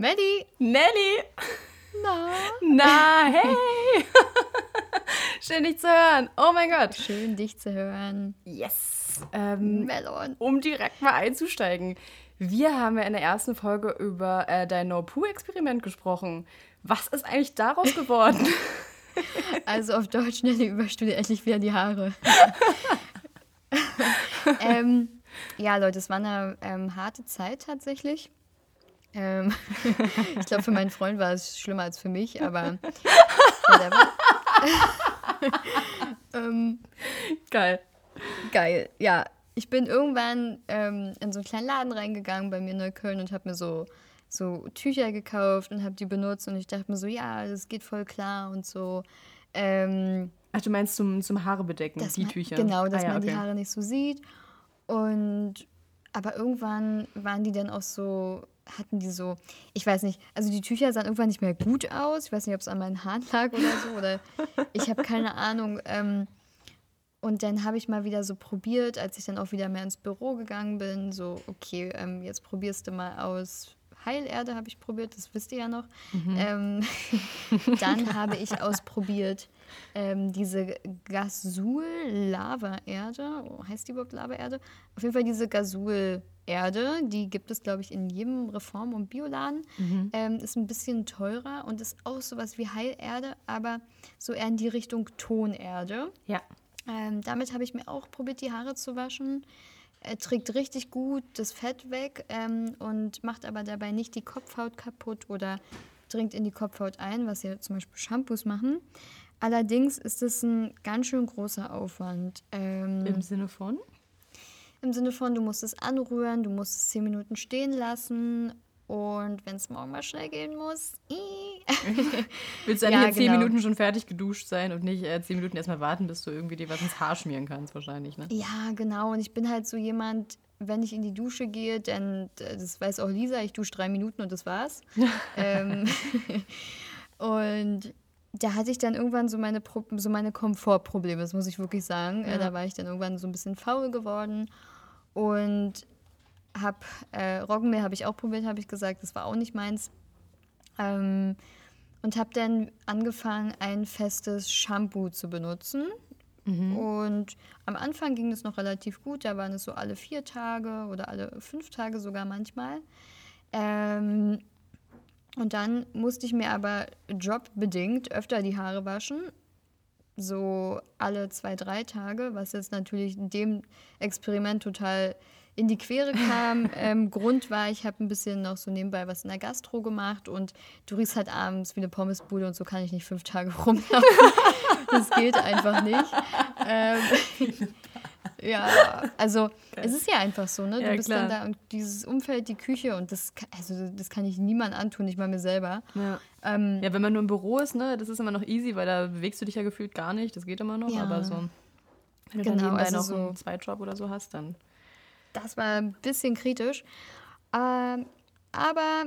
Maddie! Nelly! Na? Na, hey! Schön, dich zu hören. Oh mein Gott. Schön, dich zu hören. Yes. Ähm, Melon. um direkt mal einzusteigen. Wir haben ja in der ersten Folge über äh, dein No-Poo-Experiment gesprochen. Was ist eigentlich daraus geworden? Also auf Deutsch Nelly überstudie endlich wieder die Haare. ähm, ja, Leute, es war eine ähm, harte Zeit tatsächlich. Ähm, ich glaube, für meinen Freund war es schlimmer als für mich, aber whatever. ähm, Geil. geil. Ja, ich bin irgendwann ähm, in so einen kleinen Laden reingegangen bei mir in Neukölln und habe mir so, so Tücher gekauft und habe die benutzt und ich dachte mir so, ja, das geht voll klar und so. Ähm, Ach, du meinst zum, zum Haare bedecken, die man, Tücher? Genau, dass ah, ja, man die okay. Haare nicht so sieht. Und aber irgendwann waren die dann auch so, hatten die so, ich weiß nicht, also die Tücher sahen irgendwann nicht mehr gut aus. Ich weiß nicht, ob es an meinen Haaren lag oder so, oder ich habe keine Ahnung. Ähm, und dann habe ich mal wieder so probiert, als ich dann auch wieder mehr ins Büro gegangen bin, so, okay, ähm, jetzt probierst du mal aus. Heilerde habe ich probiert, das wisst ihr ja noch. Ähm, dann habe ich ausprobiert ähm, diese Gasul-Lava-Erde. Oh, heißt die überhaupt Lava-Erde? Auf jeden Fall diese Gasul-Erde, die gibt es, glaube ich, in jedem Reform- und Bioladen. Ähm, ist ein bisschen teurer und ist auch sowas wie Heilerde, aber so eher in die Richtung Tonerde. Ja. Ähm, damit habe ich mir auch probiert, die Haare zu waschen. Er trägt richtig gut das Fett weg ähm, und macht aber dabei nicht die Kopfhaut kaputt oder dringt in die Kopfhaut ein, was ja zum Beispiel Shampoos machen. Allerdings ist es ein ganz schön großer Aufwand. Ähm, Im Sinne von? Im Sinne von, du musst es anrühren, du musst es zehn Minuten stehen lassen und wenn es morgen mal schnell gehen muss. Willst du Ja, eigentlich in zehn genau. Minuten schon fertig geduscht sein und nicht äh, zehn Minuten erstmal warten, bis du irgendwie dir was ins Haar schmieren kannst, wahrscheinlich, ne? Ja, genau. Und ich bin halt so jemand, wenn ich in die Dusche gehe, dann, äh, das weiß auch Lisa, ich dusche drei Minuten und das war's. ähm, und da hatte ich dann irgendwann so meine, Pro so meine Komfortprobleme, das muss ich wirklich sagen. Äh, Ja. da war ich dann irgendwann so ein bisschen faul geworden und hab äh, Roggenmehl habe ich auch probiert, habe ich gesagt, das war auch nicht meins. Ähm, und habe dann angefangen, ein festes Shampoo zu benutzen. Und am Anfang ging es noch relativ gut, da waren es so alle vier Tage oder alle fünf Tage sogar manchmal. Ähm, und dann musste ich mir aber jobbedingt öfter die Haare waschen, so alle zwei, drei Tage, was jetzt natürlich in dem Experiment total in die Quere kam. ähm, Grund war, ich habe ein bisschen noch so nebenbei was in der Gastro gemacht und du riechst halt abends wie eine Pommesbude und so kann ich nicht fünf Tage rumlaufen. das geht einfach nicht. Ähm, ja, also es ist ja einfach so, ne? Du Ja, bist klar. dann da und dieses Umfeld, die Küche und das, also das kann ich niemand antun, nicht mal mir selber. Ja. Ähm, Ja, wenn man nur im Büro ist, ne, das ist immer noch easy, weil da bewegst du dich ja gefühlt gar nicht, das geht immer noch, Ja. aber so, wenn du Genau, dann nebenbei also noch so- einen Zweitjob oder so hast, dann Das war ein bisschen kritisch. Ähm, aber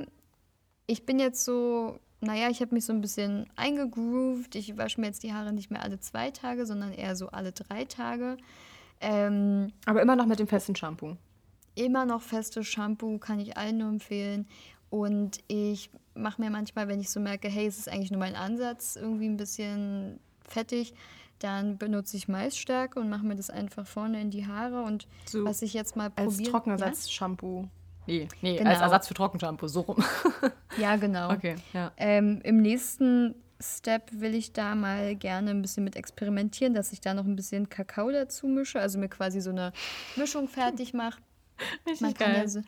ich bin jetzt so, naja, ich habe mich so ein bisschen eingegroovt. Ich wasche mir jetzt die Haare nicht mehr alle zwei Tage, sondern eher so alle drei Tage. Ähm, Aber immer noch mit dem festen Shampoo. immer noch festes Shampoo, kann ich allen nur empfehlen. Und ich mache mir manchmal, wenn ich so merke, hey, es ist eigentlich nur mein Ansatz, irgendwie ein bisschen fettig, dann benutze ich Maisstärke und mache mir das einfach vorne in die Haare. Und So was ich jetzt mal Als probieren... Trockenersatz-Shampoo. Nee, nee, Genau. als Ersatz für Trockenshampoo, so rum. Ja, ja genau. Okay, ja. Ähm, Im nächsten Step will ich da mal gerne ein bisschen mit experimentieren, dass ich da noch ein bisschen Kakao dazu mische, also mir quasi so eine Mischung fertig mache. Man kann ja so,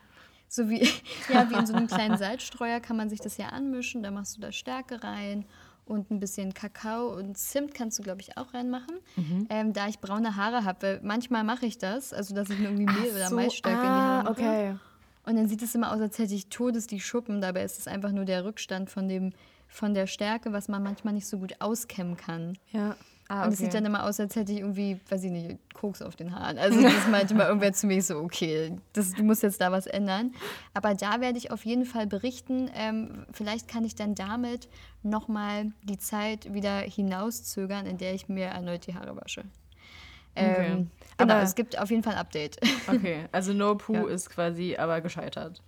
so wie, ja, wie in so einem kleinen Salzstreuer kann man sich das ja anmischen. Da machst du da Stärke rein und ein bisschen Kakao und Zimt kannst du, glaube ich, auch reinmachen. Mhm. Ähm, da ich braune Haare habe, weil manchmal mache ich das, also dass ich mir irgendwie Mehl oder so, Maisstärke in die ah, Haare mache. okay. Und dann sieht es immer aus, als hätte ich todes die Schuppen. Dabei ist es einfach nur der Rückstand von, dem, von der Stärke, was man manchmal nicht so gut auskämmen kann. Ja. Ah, Und es sieht dann immer aus, als hätte ich irgendwie, weiß ich nicht, Koks auf den Haaren. Also das meinte mal irgendwer zu mir so, okay, das, du musst jetzt da was ändern. Aber da werde ich auf jeden Fall berichten. Ähm, vielleicht kann ich dann damit nochmal die Zeit wieder hinauszögern, in der ich mir erneut die Haare wasche. Okay. Ähm, genau, Aber- es gibt auf jeden Fall ein Update. Okay, also No Poo Ja. ist quasi aber gescheitert.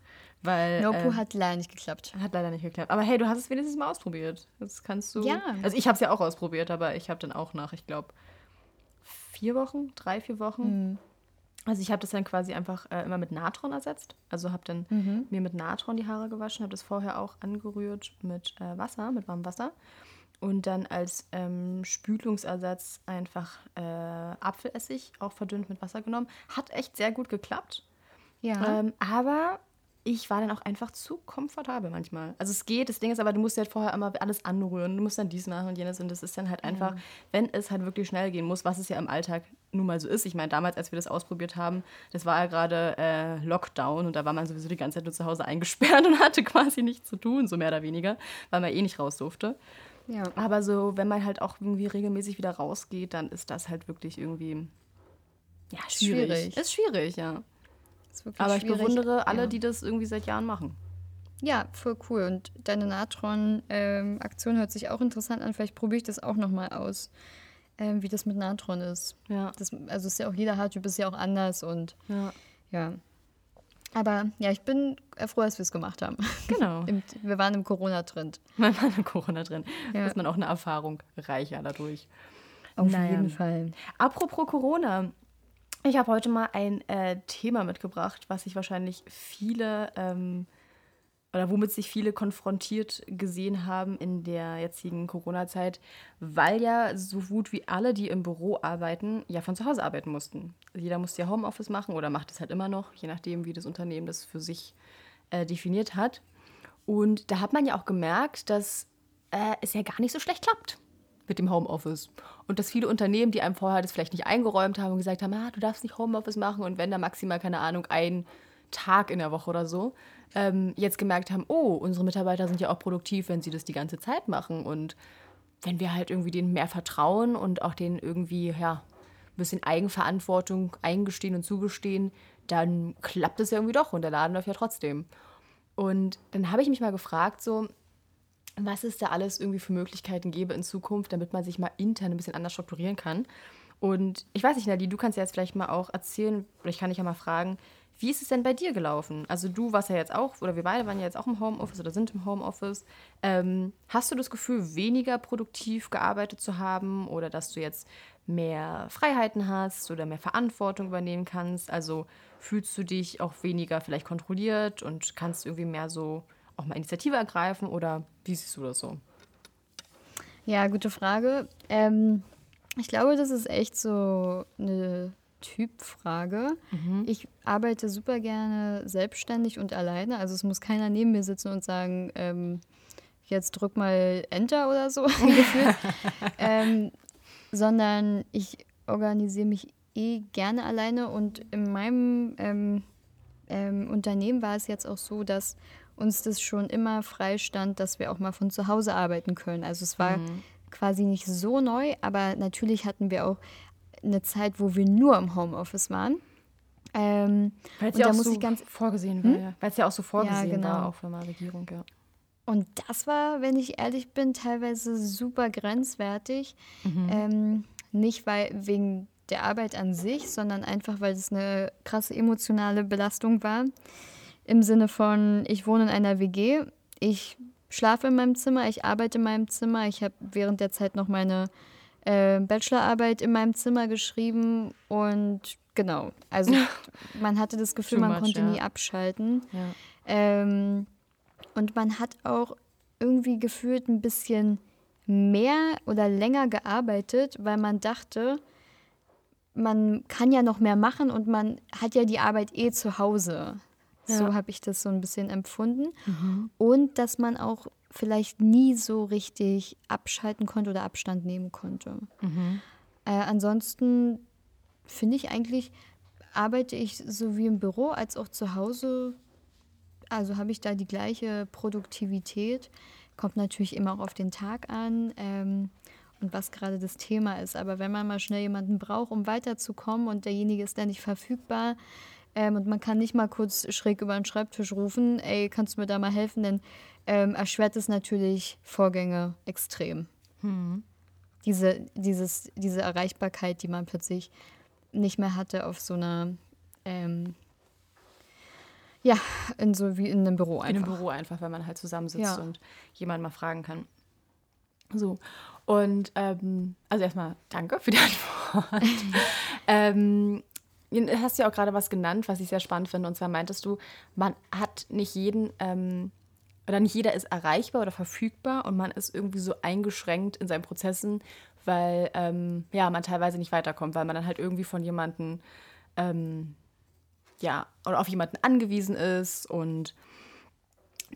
Weil, Nopu äh, hat leider nicht geklappt. hat leider nicht geklappt. Aber hey, du hast es wenigstens mal ausprobiert. Das kannst du. Ja. Also ich habe es ja auch ausprobiert, aber ich habe dann auch nach, ich glaube, vier Wochen, drei, vier Wochen. Hm. Also ich habe das dann quasi einfach äh, immer mit Natron ersetzt. Also habe dann Mhm. mir mit Natron die Haare gewaschen, habe das vorher auch angerührt mit äh, Wasser, mit warmem Wasser. Und dann als ähm, Spülungsersatz einfach äh, Apfelessig auch verdünnt mit Wasser genommen. Hat echt sehr gut geklappt. Ja. Ähm, aber ich war dann auch einfach zu komfortabel manchmal. Also es geht, das Ding ist aber, du musst halt vorher immer alles anrühren, du musst dann dies machen und jenes und das ist dann halt einfach, wenn es halt wirklich schnell gehen muss, was es ja im Alltag nun mal so ist. Ich meine, damals, als wir das ausprobiert haben, das war ja gerade äh, Lockdown und da war man sowieso die ganze Zeit nur zu Hause eingesperrt und hatte quasi nichts zu tun, so mehr oder weniger, weil man eh nicht raus durfte. ja. Aber so, wenn man halt auch irgendwie regelmäßig wieder rausgeht, dann ist das halt wirklich irgendwie ja, schwierig. Schwierig. Ist schwierig, ja. Aber ich schwierig. bewundere alle, ja. die das irgendwie seit Jahren machen. Ja, voll cool. Und deine Natron-Aktion hört sich auch interessant an. Vielleicht probiere ich das auch nochmal aus, ähm, wie das mit Natron ist. Ja. Das, also ist ja auch jeder Haartyp ist ja auch anders und Ja. ja. Aber ja, ich bin froh, dass wir es gemacht haben. Genau. Im, wir waren im Corona-Trend. Man war in Corona drin. Ja. Ist man auch eine Erfahrung reicher dadurch. Auf Naja. jeden Fall. Apropos Corona. Ich habe heute mal ein äh, Thema mitgebracht, was sich wahrscheinlich viele ähm, oder womit sich viele konfrontiert gesehen haben in der jetzigen Corona-Zeit, weil ja so gut wie alle, die im Büro arbeiten, ja von zu Hause arbeiten mussten. Jeder musste ja Homeoffice machen oder macht es halt immer noch, je nachdem, wie das Unternehmen das für sich äh, definiert hat. Und da hat man ja auch gemerkt, dass äh, es ja gar nicht so schlecht klappt mit dem Homeoffice. Und dass viele Unternehmen, die einem vorher das vielleicht nicht eingeräumt haben und gesagt haben, ah, du darfst nicht Homeoffice machen und wenn da maximal, keine Ahnung, ein Tag in der Woche oder so, ähm, jetzt gemerkt haben, oh, unsere Mitarbeiter sind ja auch produktiv, wenn sie das die ganze Zeit machen. Und wenn wir halt irgendwie denen mehr vertrauen und auch denen irgendwie, ja, ein bisschen Eigenverantwortung eingestehen und zugestehen, dann klappt es ja irgendwie doch und der Laden läuft ja trotzdem. Und dann habe ich mich mal gefragt, so, was es da alles irgendwie für Möglichkeiten gäbe in Zukunft, damit man sich mal intern ein bisschen anders strukturieren kann. Und ich weiß nicht, Nadine, du kannst ja jetzt vielleicht mal auch erzählen, oder ich kann dich ja mal fragen, wie ist es denn bei dir gelaufen? Also du warst ja jetzt auch, oder wir beide waren ja jetzt auch im Homeoffice oder sind im Homeoffice. Ähm, hast du das Gefühl, weniger produktiv gearbeitet zu haben oder dass du jetzt mehr Freiheiten hast oder mehr Verantwortung übernehmen kannst? Also fühlst du dich auch weniger vielleicht kontrolliert und kannst irgendwie mehr so auch mal Initiative ergreifen oder wie siehst du das so? Ja, gute Frage. Ähm, ich glaube, das ist echt so eine Typfrage. Ich arbeite super gerne selbstständig und alleine. Also es muss keiner neben mir sitzen und sagen, ähm, jetzt drück mal Enter oder so, ähm, sondern ich organisiere mich eh gerne alleine und in meinem ähm, ähm, Unternehmen war es jetzt auch so, dass uns das schon immer freistand, dass wir auch mal von zu Hause arbeiten können. Also es war quasi nicht so neu, aber natürlich hatten wir auch eine Zeit, wo wir nur im Homeoffice waren. Ähm, Weil es ja da auch muss so ich ganz vorgesehen war, ja. Weil es ja auch so vorgesehen war, auch von der Regierung, ja. Und das war, wenn ich ehrlich bin, teilweise super grenzwertig. Ähm, nicht weil wegen der Arbeit an sich, sondern einfach, weil es eine krasse emotionale Belastung war. Im Sinne von, ich wohne in einer WG, ich schlafe in meinem Zimmer, ich arbeite in meinem Zimmer, ich habe während der Zeit noch meine äh, Bachelorarbeit in meinem Zimmer geschrieben und genau, also man hatte das Gefühl, man much, konnte ja. nie abschalten. ja. Ähm, und man hat auch irgendwie gefühlt ein bisschen mehr oder länger gearbeitet, weil man dachte, man kann ja noch mehr machen und man hat ja die Arbeit eh zu Hause. So Ja. habe ich das so ein bisschen empfunden. Und dass man auch vielleicht nie so richtig abschalten konnte oder Abstand nehmen konnte. Äh, ansonsten finde ich eigentlich, arbeite ich sowie im Büro als auch zu Hause, also habe ich da die gleiche Produktivität. Kommt natürlich immer auch auf den Tag an ähm, und was gerade das Thema ist. Aber wenn man mal schnell jemanden braucht, um weiterzukommen und derjenige ist dann nicht verfügbar ähm, und man kann nicht mal kurz schräg über den Schreibtisch rufen, ey, kannst du mir da mal helfen, dann ähm, erschwert es natürlich Vorgänge extrem diese, dieses, diese Erreichbarkeit, die man plötzlich nicht mehr hatte auf so einer, ähm, Ja, in so wie in einem Büro einfach. In einem Büro einfach, wenn man halt zusammensitzt ja. und jemanden mal fragen kann. So. Und ähm, also erstmal danke für die Antwort. ähm, du hast ja auch gerade was genannt, was ich sehr spannend finde. Und zwar meintest du, man hat nicht jeden, ähm, oder nicht jeder ist erreichbar oder verfügbar und man ist irgendwie so eingeschränkt in seinen Prozessen, weil ähm, ja, man teilweise nicht weiterkommt, weil man dann halt irgendwie von jemandem, ähm, ja, oder auf jemanden angewiesen ist und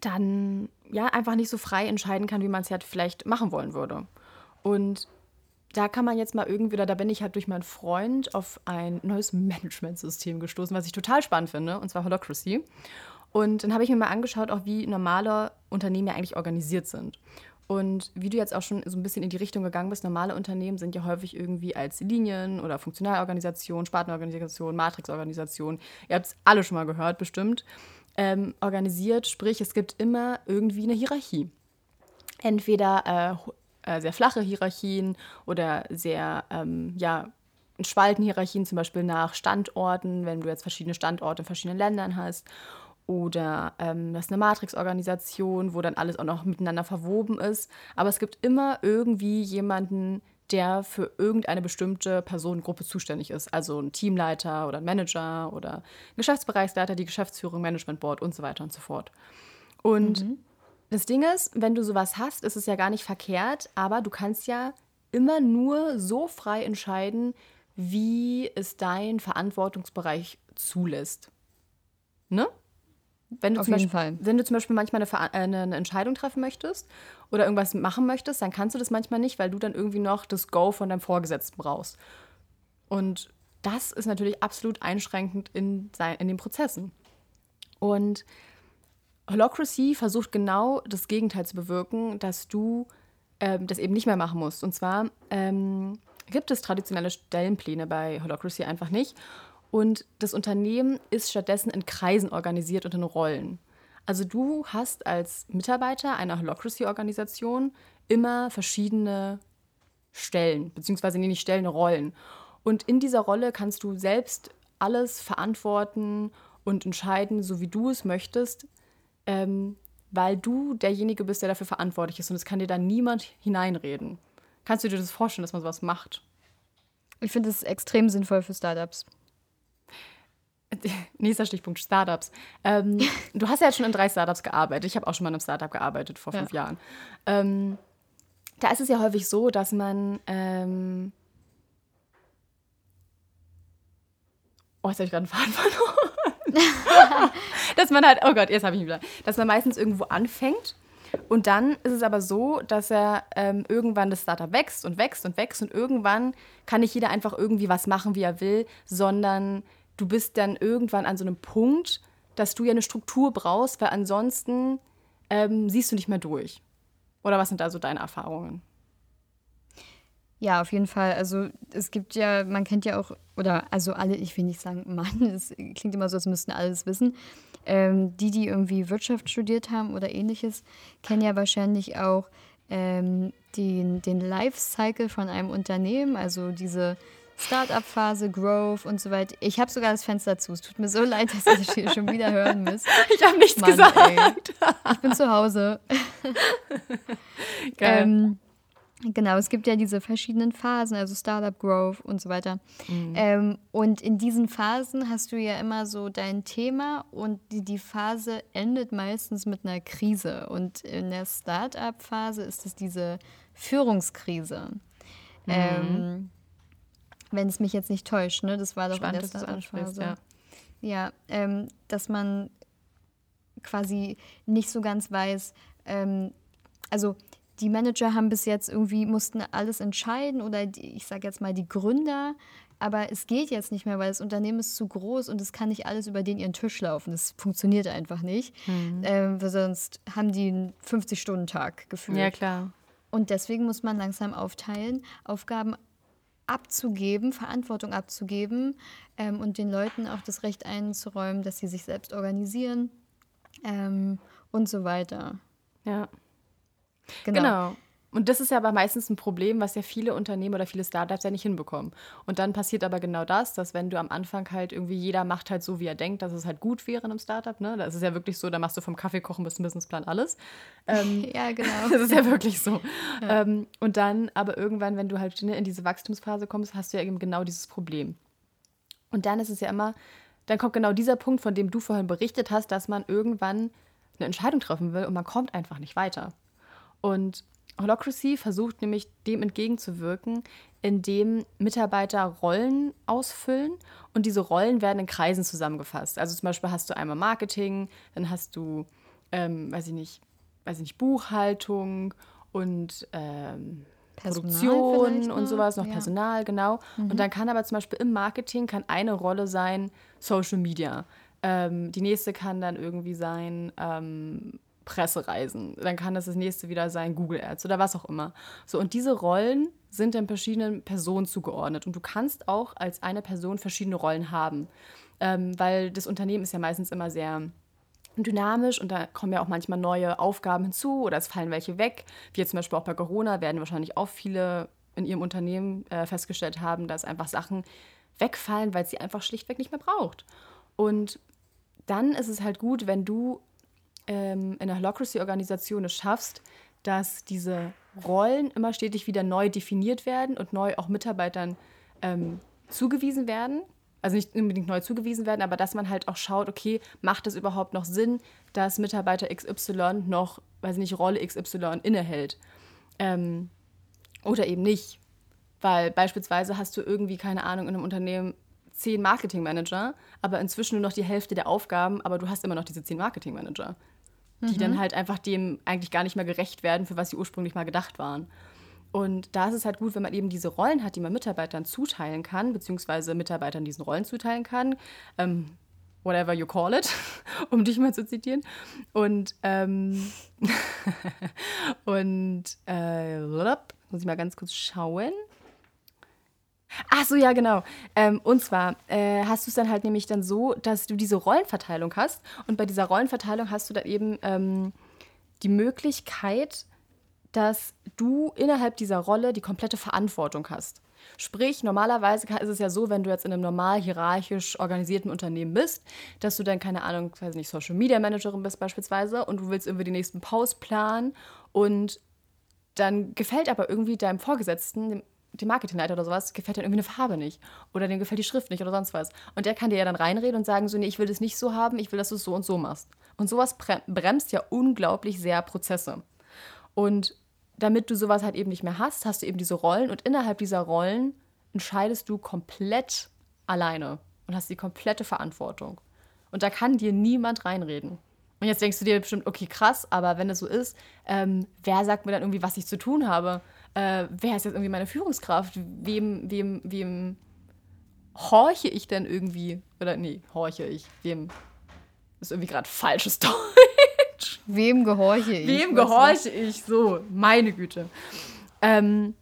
dann ja einfach nicht so frei entscheiden kann, wie man es ja vielleicht machen wollen würde. Und da kann man jetzt mal irgendwie, oder da bin ich halt durch meinen Freund auf ein neues Managementsystem gestoßen, was ich total spannend finde, und zwar Holocracy. Und dann habe ich mir mal angeschaut, auch wie normale Unternehmen ja eigentlich organisiert sind. Und wie du jetzt auch schon so ein bisschen in die Richtung gegangen bist, normale Unternehmen sind ja häufig irgendwie als Linien- oder Funktionalorganisation, Spartenorganisation, Matrixorganisation, ihr habt es alle schon mal gehört bestimmt, ähm, organisiert. Sprich, es gibt immer irgendwie eine Hierarchie. Entweder äh, äh, sehr flache Hierarchien oder sehr, ähm, ja, Spaltenhierarchien, zum Beispiel nach Standorten, wenn du jetzt verschiedene Standorte in verschiedenen Ländern hast. Oder ähm, das ist eine Matrix-Organisation, wo dann alles auch noch miteinander verwoben ist. Aber es gibt immer irgendwie jemanden, der für irgendeine bestimmte Personengruppe zuständig ist. Also ein Teamleiter oder ein Manager oder ein Geschäftsbereichsleiter, die Geschäftsführung, Management Board und so weiter und so fort. Und mhm. Das Ding ist, wenn du sowas hast, ist es ja gar nicht verkehrt, aber du kannst ja immer nur so frei entscheiden, wie es dein Verantwortungsbereich zulässt. Ne? Wenn du, Auf jeden Beispiel, Fall. wenn du zum Beispiel manchmal eine, äh, eine, Entscheidung treffen möchtest oder irgendwas machen möchtest, dann kannst du das manchmal nicht, weil du dann irgendwie noch das Go von deinem Vorgesetzten brauchst. Und das ist natürlich absolut einschränkend in, sein, in den Prozessen. Und Holocracy versucht genau das Gegenteil zu bewirken, dass du ähm, das eben nicht mehr machen musst. Und zwar ähm, gibt es traditionelle Stellenpläne bei Holocracy einfach nicht. Und das Unternehmen ist stattdessen in Kreisen organisiert und in Rollen. Also du hast als Mitarbeiter einer Holocracy-Organisation immer verschiedene Stellen, beziehungsweise nee, nicht Stellen, Rollen. Und in dieser Rolle kannst du selbst alles verantworten und entscheiden, so wie du es möchtest, ähm, weil du derjenige bist, der dafür verantwortlich ist und es kann dir da niemand hineinreden. Kannst du dir das vorstellen, dass man sowas macht? Ich finde es extrem sinnvoll für Startups. Nächster Stichpunkt, Startups. Ähm, du hast ja jetzt schon in drei Startups gearbeitet. Ich habe auch schon mal in einem Startup gearbeitet vor fünf ja. Jahren. Ähm, da ist es ja häufig so, dass man. Ähm oh, jetzt habe ich gerade einen Faden verloren. dass man halt, oh Gott, jetzt habe ich ihn wieder, dass man meistens irgendwo anfängt und dann ist es aber so, dass er ähm, irgendwann das Startup wächst und wächst und wächst und irgendwann kann nicht jeder einfach irgendwie was machen, wie er will, sondern du bist dann irgendwann an so einem Punkt, dass du ja eine Struktur brauchst, weil ansonsten ähm, siehst du nicht mehr durch. Oder was sind da so deine Erfahrungen? Ja, auf jeden Fall. Also es gibt ja, man kennt ja auch, oder also alle, ich will nicht sagen Mann, es klingt immer so, als müssten alles wissen. Ähm, die, die irgendwie Wirtschaft studiert haben oder ähnliches, kennen ja wahrscheinlich auch ähm, den, den Lifecycle von einem Unternehmen, also diese Start-up-Phase, Growth und so weiter. Ich habe sogar das Fenster zu. Es tut mir so leid, dass ihr das hier schon wieder hören müsst. Ich habe nichts Mann, gesagt. Ey. Ich bin zu Hause. Geil. Ähm, Genau, es gibt ja diese verschiedenen Phasen, also Startup Growth und so weiter. Mhm. Ähm, und in diesen Phasen hast du ja immer so dein Thema und die, die Phase endet meistens mit einer Krise. Und in der Startup-Phase ist es diese Führungskrise. Mhm. Ähm, wenn es mich jetzt nicht täuscht, ne? Das war doch Spannend, in der Startup-Phase. Ja, ja ähm, dass man quasi nicht so ganz weiß, ähm, also die Manager haben bis jetzt irgendwie, mussten alles entscheiden oder die, ich sage jetzt mal die Gründer, aber es geht jetzt nicht mehr, weil das Unternehmen ist zu groß und es kann nicht alles über den ihren Tisch laufen. Das funktioniert einfach nicht. Mhm. Ähm, sonst haben die einen 50-Stunden-Tag gefühlt. Ja, klar. Und deswegen muss man langsam aufteilen, Aufgaben abzugeben, Verantwortung abzugeben ähm, und den Leuten auch das Recht einzuräumen, dass sie sich selbst organisieren ähm, und so weiter. Ja. Genau. genau. Und das ist ja aber meistens ein Problem, was ja viele Unternehmen oder viele Startups ja nicht hinbekommen. Und dann passiert aber genau das, dass wenn du am Anfang halt irgendwie jeder macht halt so, wie er denkt, dass es halt gut wäre in einem Startup, ne? Das ist ja wirklich so, da machst du vom Kaffee kochen bis zum Businessplan alles. Ähm, ja, genau. Das ist ja wirklich so. Ja. Ähm, und dann aber irgendwann, wenn du halt in diese Wachstumsphase kommst, hast du ja eben genau dieses Problem. Und dann ist es ja immer, dann kommt genau dieser Punkt, von dem du vorhin berichtet hast, dass man irgendwann eine Entscheidung treffen will und man kommt einfach nicht weiter. Und Holocracy versucht nämlich dem entgegenzuwirken, indem Mitarbeiter Rollen ausfüllen und diese Rollen werden in Kreisen zusammengefasst. Also zum Beispiel hast du einmal Marketing, dann hast du, ähm, weiß ich nicht, weiß ich nicht, Buchhaltung und ähm, Produktion und sowas, noch ja. Personal, genau. Mhm. Und dann kann aber zum Beispiel im Marketing kann eine Rolle sein Social Media. Ähm, die nächste kann dann irgendwie sein ähm, Pressereisen. Dann kann das das nächste wieder sein Google Ads oder was auch immer. So, und diese Rollen sind dann verschiedenen Personen zugeordnet. Und du kannst auch als eine Person verschiedene Rollen haben. Ähm, weil das Unternehmen ist ja meistens immer sehr dynamisch und da kommen ja auch manchmal neue Aufgaben hinzu oder es fallen welche weg. Wie jetzt zum Beispiel auch bei Corona werden wahrscheinlich auch viele in ihrem Unternehmen äh, festgestellt haben, dass einfach Sachen wegfallen, weil sie einfach schlichtweg nicht mehr braucht. Und dann ist es halt gut, wenn du ähm, in der Holocracy-Organisation es schaffst, dass diese Rollen immer stetig wieder neu definiert werden und neu auch Mitarbeitern ähm, zugewiesen werden. Also nicht unbedingt neu zugewiesen werden, aber dass man halt auch schaut, okay, macht es überhaupt noch Sinn, dass Mitarbeiter XY noch, weiß nicht, Rolle XY innehält? Ähm, oder eben nicht. Weil beispielsweise hast du irgendwie, keine Ahnung, in einem Unternehmen zehn Marketingmanager, aber inzwischen nur noch die Hälfte der Aufgaben, aber du hast immer noch diese zehn Marketingmanager die mhm. dann halt einfach dem eigentlich gar nicht mehr gerecht werden, für was sie ursprünglich mal gedacht waren. Und da ist es halt gut, wenn man eben diese Rollen hat, die man Mitarbeitern zuteilen kann, beziehungsweise Mitarbeitern diesen Rollen zuteilen kann. Ähm, whatever you call it, um dich mal zu zitieren. Und, ähm, und äh, muss ich mal ganz kurz schauen. Ach so, ja, genau. Ähm, und zwar äh, hast du es dann halt nämlich dann so, dass du diese Rollenverteilung hast. Und bei dieser Rollenverteilung hast du dann eben ähm, die Möglichkeit, dass du innerhalb dieser Rolle die komplette Verantwortung hast. Sprich, normalerweise ist es ja so, wenn du jetzt in einem normal hierarchisch organisierten Unternehmen bist, dass du dann, keine Ahnung, weiß nicht, Social Media Managerin bist beispielsweise und du willst irgendwie die nächsten Posts planen und dann gefällt aber irgendwie deinem Vorgesetzten, dem Marketingleiter oder sowas gefällt dann irgendwie eine Farbe nicht oder dem gefällt die Schrift nicht oder sonst was. Und der kann dir ja dann reinreden und sagen so, nee, ich will das nicht so haben, ich will, dass du es so und so machst. Und sowas bremst ja unglaublich sehr Prozesse. Und damit du sowas halt eben nicht mehr hast, hast du eben diese Rollen und innerhalb dieser Rollen entscheidest du komplett alleine und hast die komplette Verantwortung. Und da kann dir niemand reinreden. Und jetzt denkst du dir bestimmt, okay, krass, aber wenn das so ist, ähm, wer sagt mir dann irgendwie, was ich zu tun habe? Äh, wer ist jetzt irgendwie meine Führungskraft? Wem, wem, wem horche ich denn irgendwie? Oder nee, horche ich. Wem ist irgendwie gerade falsches Deutsch? Wem gehorche ich? Wem gehorche ich? So, meine Güte. Ähm,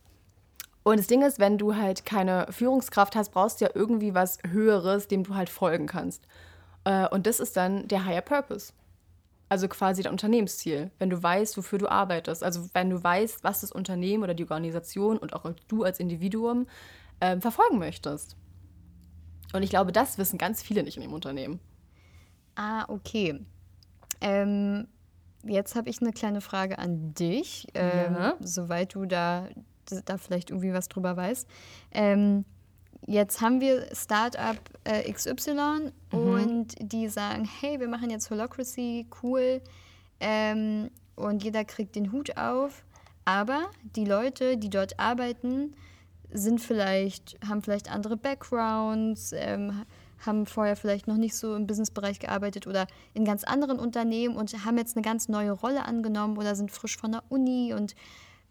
und das Ding ist, wenn du halt keine Führungskraft hast, brauchst du ja irgendwie was Höheres, dem du halt folgen kannst. Äh, und das ist dann der Higher Purpose. Also quasi dein Unternehmensziel, wenn du weißt, wofür du arbeitest. Also wenn du weißt, was das Unternehmen oder die Organisation und auch du als Individuum äh, verfolgen möchtest. Und ich glaube, das wissen ganz viele nicht in dem Unternehmen. Ah, okay. Ähm, jetzt habe ich eine kleine Frage an dich, ähm, ja. soweit du da, da vielleicht irgendwie was drüber weißt. Ähm, jetzt haben wir Startup äh, XY mhm. und die sagen, hey, wir machen jetzt Holocracy, cool. Ähm, und jeder kriegt den Hut auf. Aber die Leute, die dort arbeiten, sind vielleicht, haben vielleicht andere Backgrounds, ähm, haben vorher vielleicht noch nicht so im Businessbereich gearbeitet oder in ganz anderen Unternehmen und haben jetzt eine ganz neue Rolle angenommen oder sind frisch von der Uni und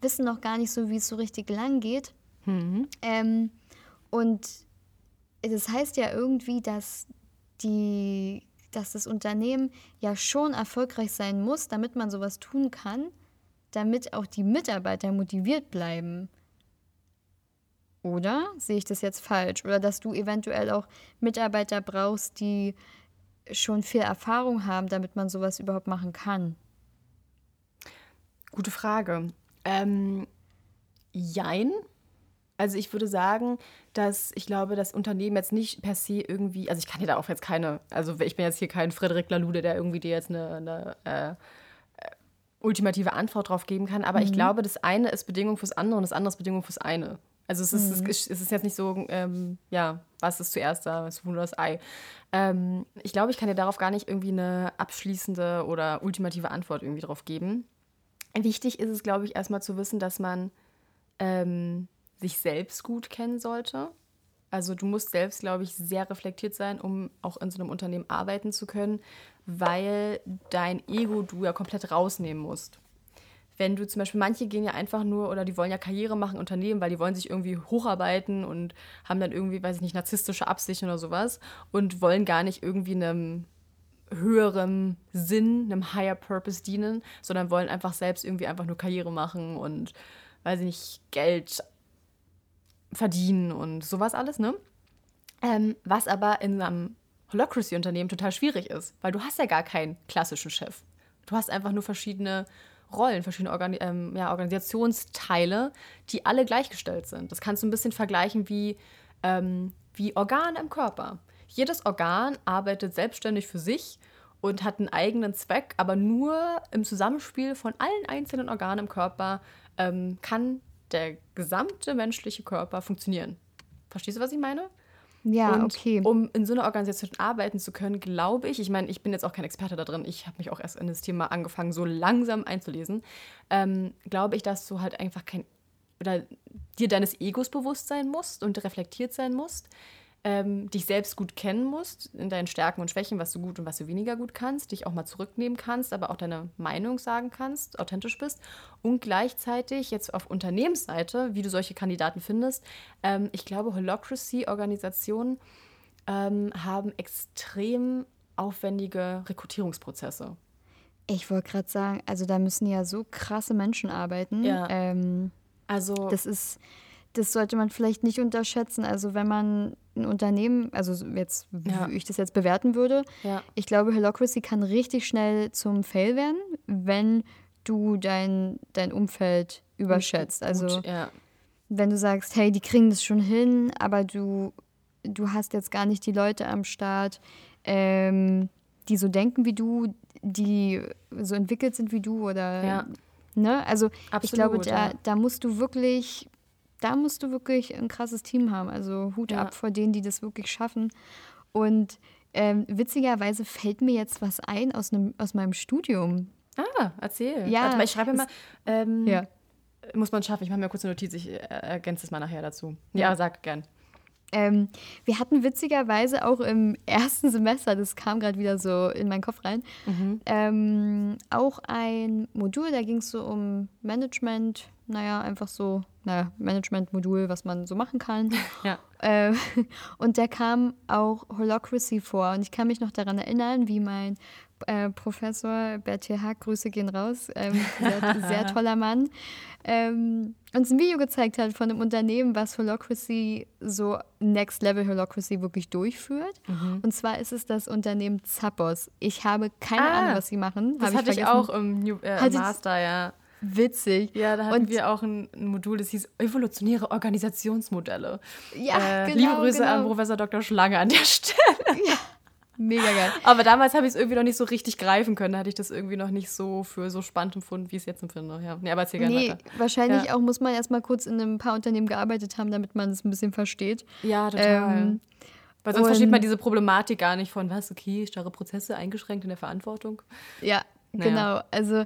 wissen noch gar nicht so, wie es so richtig lang geht. Mhm. Ähm, und das heißt ja irgendwie, dass, die, dass das Unternehmen ja schon erfolgreich sein muss, damit man sowas tun kann, damit auch die Mitarbeiter motiviert bleiben. Oder sehe ich das jetzt falsch? Oder dass du eventuell auch Mitarbeiter brauchst, die schon viel Erfahrung haben, damit man sowas überhaupt machen kann? Gute Frage. Ähm, jein. Also ich würde sagen, dass ich glaube, das Unternehmen jetzt nicht per se irgendwie, also ich kann dir da auch jetzt keine, also ich bin jetzt hier kein Frederik Lalude, der irgendwie dir jetzt eine, eine äh, ultimative Antwort drauf geben kann, aber mhm. ich glaube, das eine ist Bedingung fürs andere und das andere ist Bedingung fürs eine. Also es ist, mhm. es ist jetzt nicht so, ähm, ja, was ist zuerst da, was ist Huhn oder das Ei. Ähm, ich glaube, ich kann dir darauf gar nicht irgendwie eine abschließende oder ultimative Antwort irgendwie drauf geben. Wichtig ist es, glaube ich, erstmal zu wissen, dass man ähm, sich selbst gut kennen sollte. Also du musst selbst, glaube ich, sehr reflektiert sein, um auch in so einem Unternehmen arbeiten zu können, weil dein Ego du ja komplett rausnehmen musst. Wenn du zum Beispiel, manche gehen ja einfach nur oder die wollen ja Karriere machen, Unternehmen, weil die wollen sich irgendwie hocharbeiten und haben dann irgendwie, weiß ich nicht, narzisstische Absichten oder sowas und wollen gar nicht irgendwie einem höherem Sinn, einem Higher Purpose dienen, sondern wollen einfach selbst irgendwie einfach nur Karriere machen und, weiß ich nicht, Geld verdienen und sowas alles, ne? Ähm, was aber in einem Holacracy-Unternehmen total schwierig ist, weil du hast ja gar keinen klassischen Chef. Du hast einfach nur verschiedene Rollen, verschiedene Organi ähm, ja, Organisationsteile, die alle gleichgestellt sind. Das kannst du ein bisschen vergleichen wie, ähm, wie Organe im Körper. Jedes Organ arbeitet selbstständig für sich und hat einen eigenen Zweck, aber nur im Zusammenspiel von allen einzelnen Organen im Körper ähm, kann der gesamte menschliche Körper funktionieren. Verstehst du, was ich meine? Ja, und okay. Um in so einer Organisation arbeiten zu können, glaube ich, ich meine, ich bin jetzt auch kein Experte da drin, ich habe mich auch erst in das Thema angefangen, so langsam einzulesen, ähm, glaube ich, dass du halt einfach kein, oder dir deines Egos bewusst sein musst und reflektiert sein musst, ähm, dich selbst gut kennen musst, in deinen Stärken und Schwächen, was du gut und was du weniger gut kannst, dich auch mal zurücknehmen kannst, aber auch deine Meinung sagen kannst, authentisch bist und gleichzeitig jetzt auf Unternehmensseite, wie du solche Kandidaten findest, ähm, ich glaube, Holocracy-Organisationen ähm, haben extrem aufwendige Rekrutierungsprozesse. Ich wollte gerade sagen, also da müssen ja so krasse Menschen arbeiten. Ja. Ähm, also das ist das sollte man vielleicht nicht unterschätzen. Also wenn man ein Unternehmen, also jetzt, Ja. wie ich das jetzt bewerten würde, Ja. ich glaube, Holocracy kann richtig schnell zum Fail werden, wenn du dein, dein Umfeld überschätzt. Gut, Also ja. wenn du sagst, hey, die kriegen das schon hin, aber du, du hast jetzt gar nicht die Leute am Start, ähm, die so denken wie du, die so entwickelt sind wie du oder ne? Also ich glaube, Absolut, da, ja. da musst du wirklich, da musst du wirklich ein krasses Team haben. Also Hut Ja. ab vor denen, die das wirklich schaffen. Und ähm, witzigerweise fällt mir jetzt was ein aus, einem, aus meinem Studium. Ah, erzähl. Ja, Warte mal, ich schreibe mal. Ähm, Ja. Muss man schaffen. Ich mache mir kurz eine Notiz. Ich äh, ergänze es mal nachher dazu. Ja, sag gern. Ähm, wir hatten witzigerweise auch im ersten Semester, das kam gerade wieder so in meinen Kopf rein, ähm, auch ein Modul, da ging es so um Management, naja, einfach so, naja, Management-Modul, was man so machen kann. Ja. Äh, und da kam auch Holocracy vor. Und ich kann mich noch daran erinnern, wie mein äh, Professor Bertil Hack, Grüße gehen raus, ähm, sehr, sehr toller Mann, ähm, uns ein Video gezeigt hat von einem Unternehmen, was Holocracy, so Next Level Holocracy wirklich durchführt. Und zwar ist es das Unternehmen Zappos. Ich habe keine Ah, Ahnung, was sie machen. Das Habe hatte ich vergessen. auch im New, äh, Master, ja. Witzig. Ja, da hatten Und- wir auch ein, ein Modul, das hieß Evolutionäre Organisationsmodelle. Ja, äh, genau, liebe Grüße genau. an Professor Dr. Schlange an der Stelle. Mega geil. Aber damals habe ich es irgendwie noch nicht so richtig greifen können. Da hatte ich das irgendwie noch nicht so für so spannend empfunden, wie ich es jetzt empfinde. Ja, nee, aber erzähl gerne Nee, weiter. wahrscheinlich Ja. auch muss man erstmal kurz in ein paar Unternehmen gearbeitet haben, damit man es ein bisschen versteht. Ja, total. Ähm, Weil sonst versteht man diese Problematik gar nicht von, was, okay, starre Prozesse eingeschränkt in der Verantwortung. Ja, Naja. genau. Also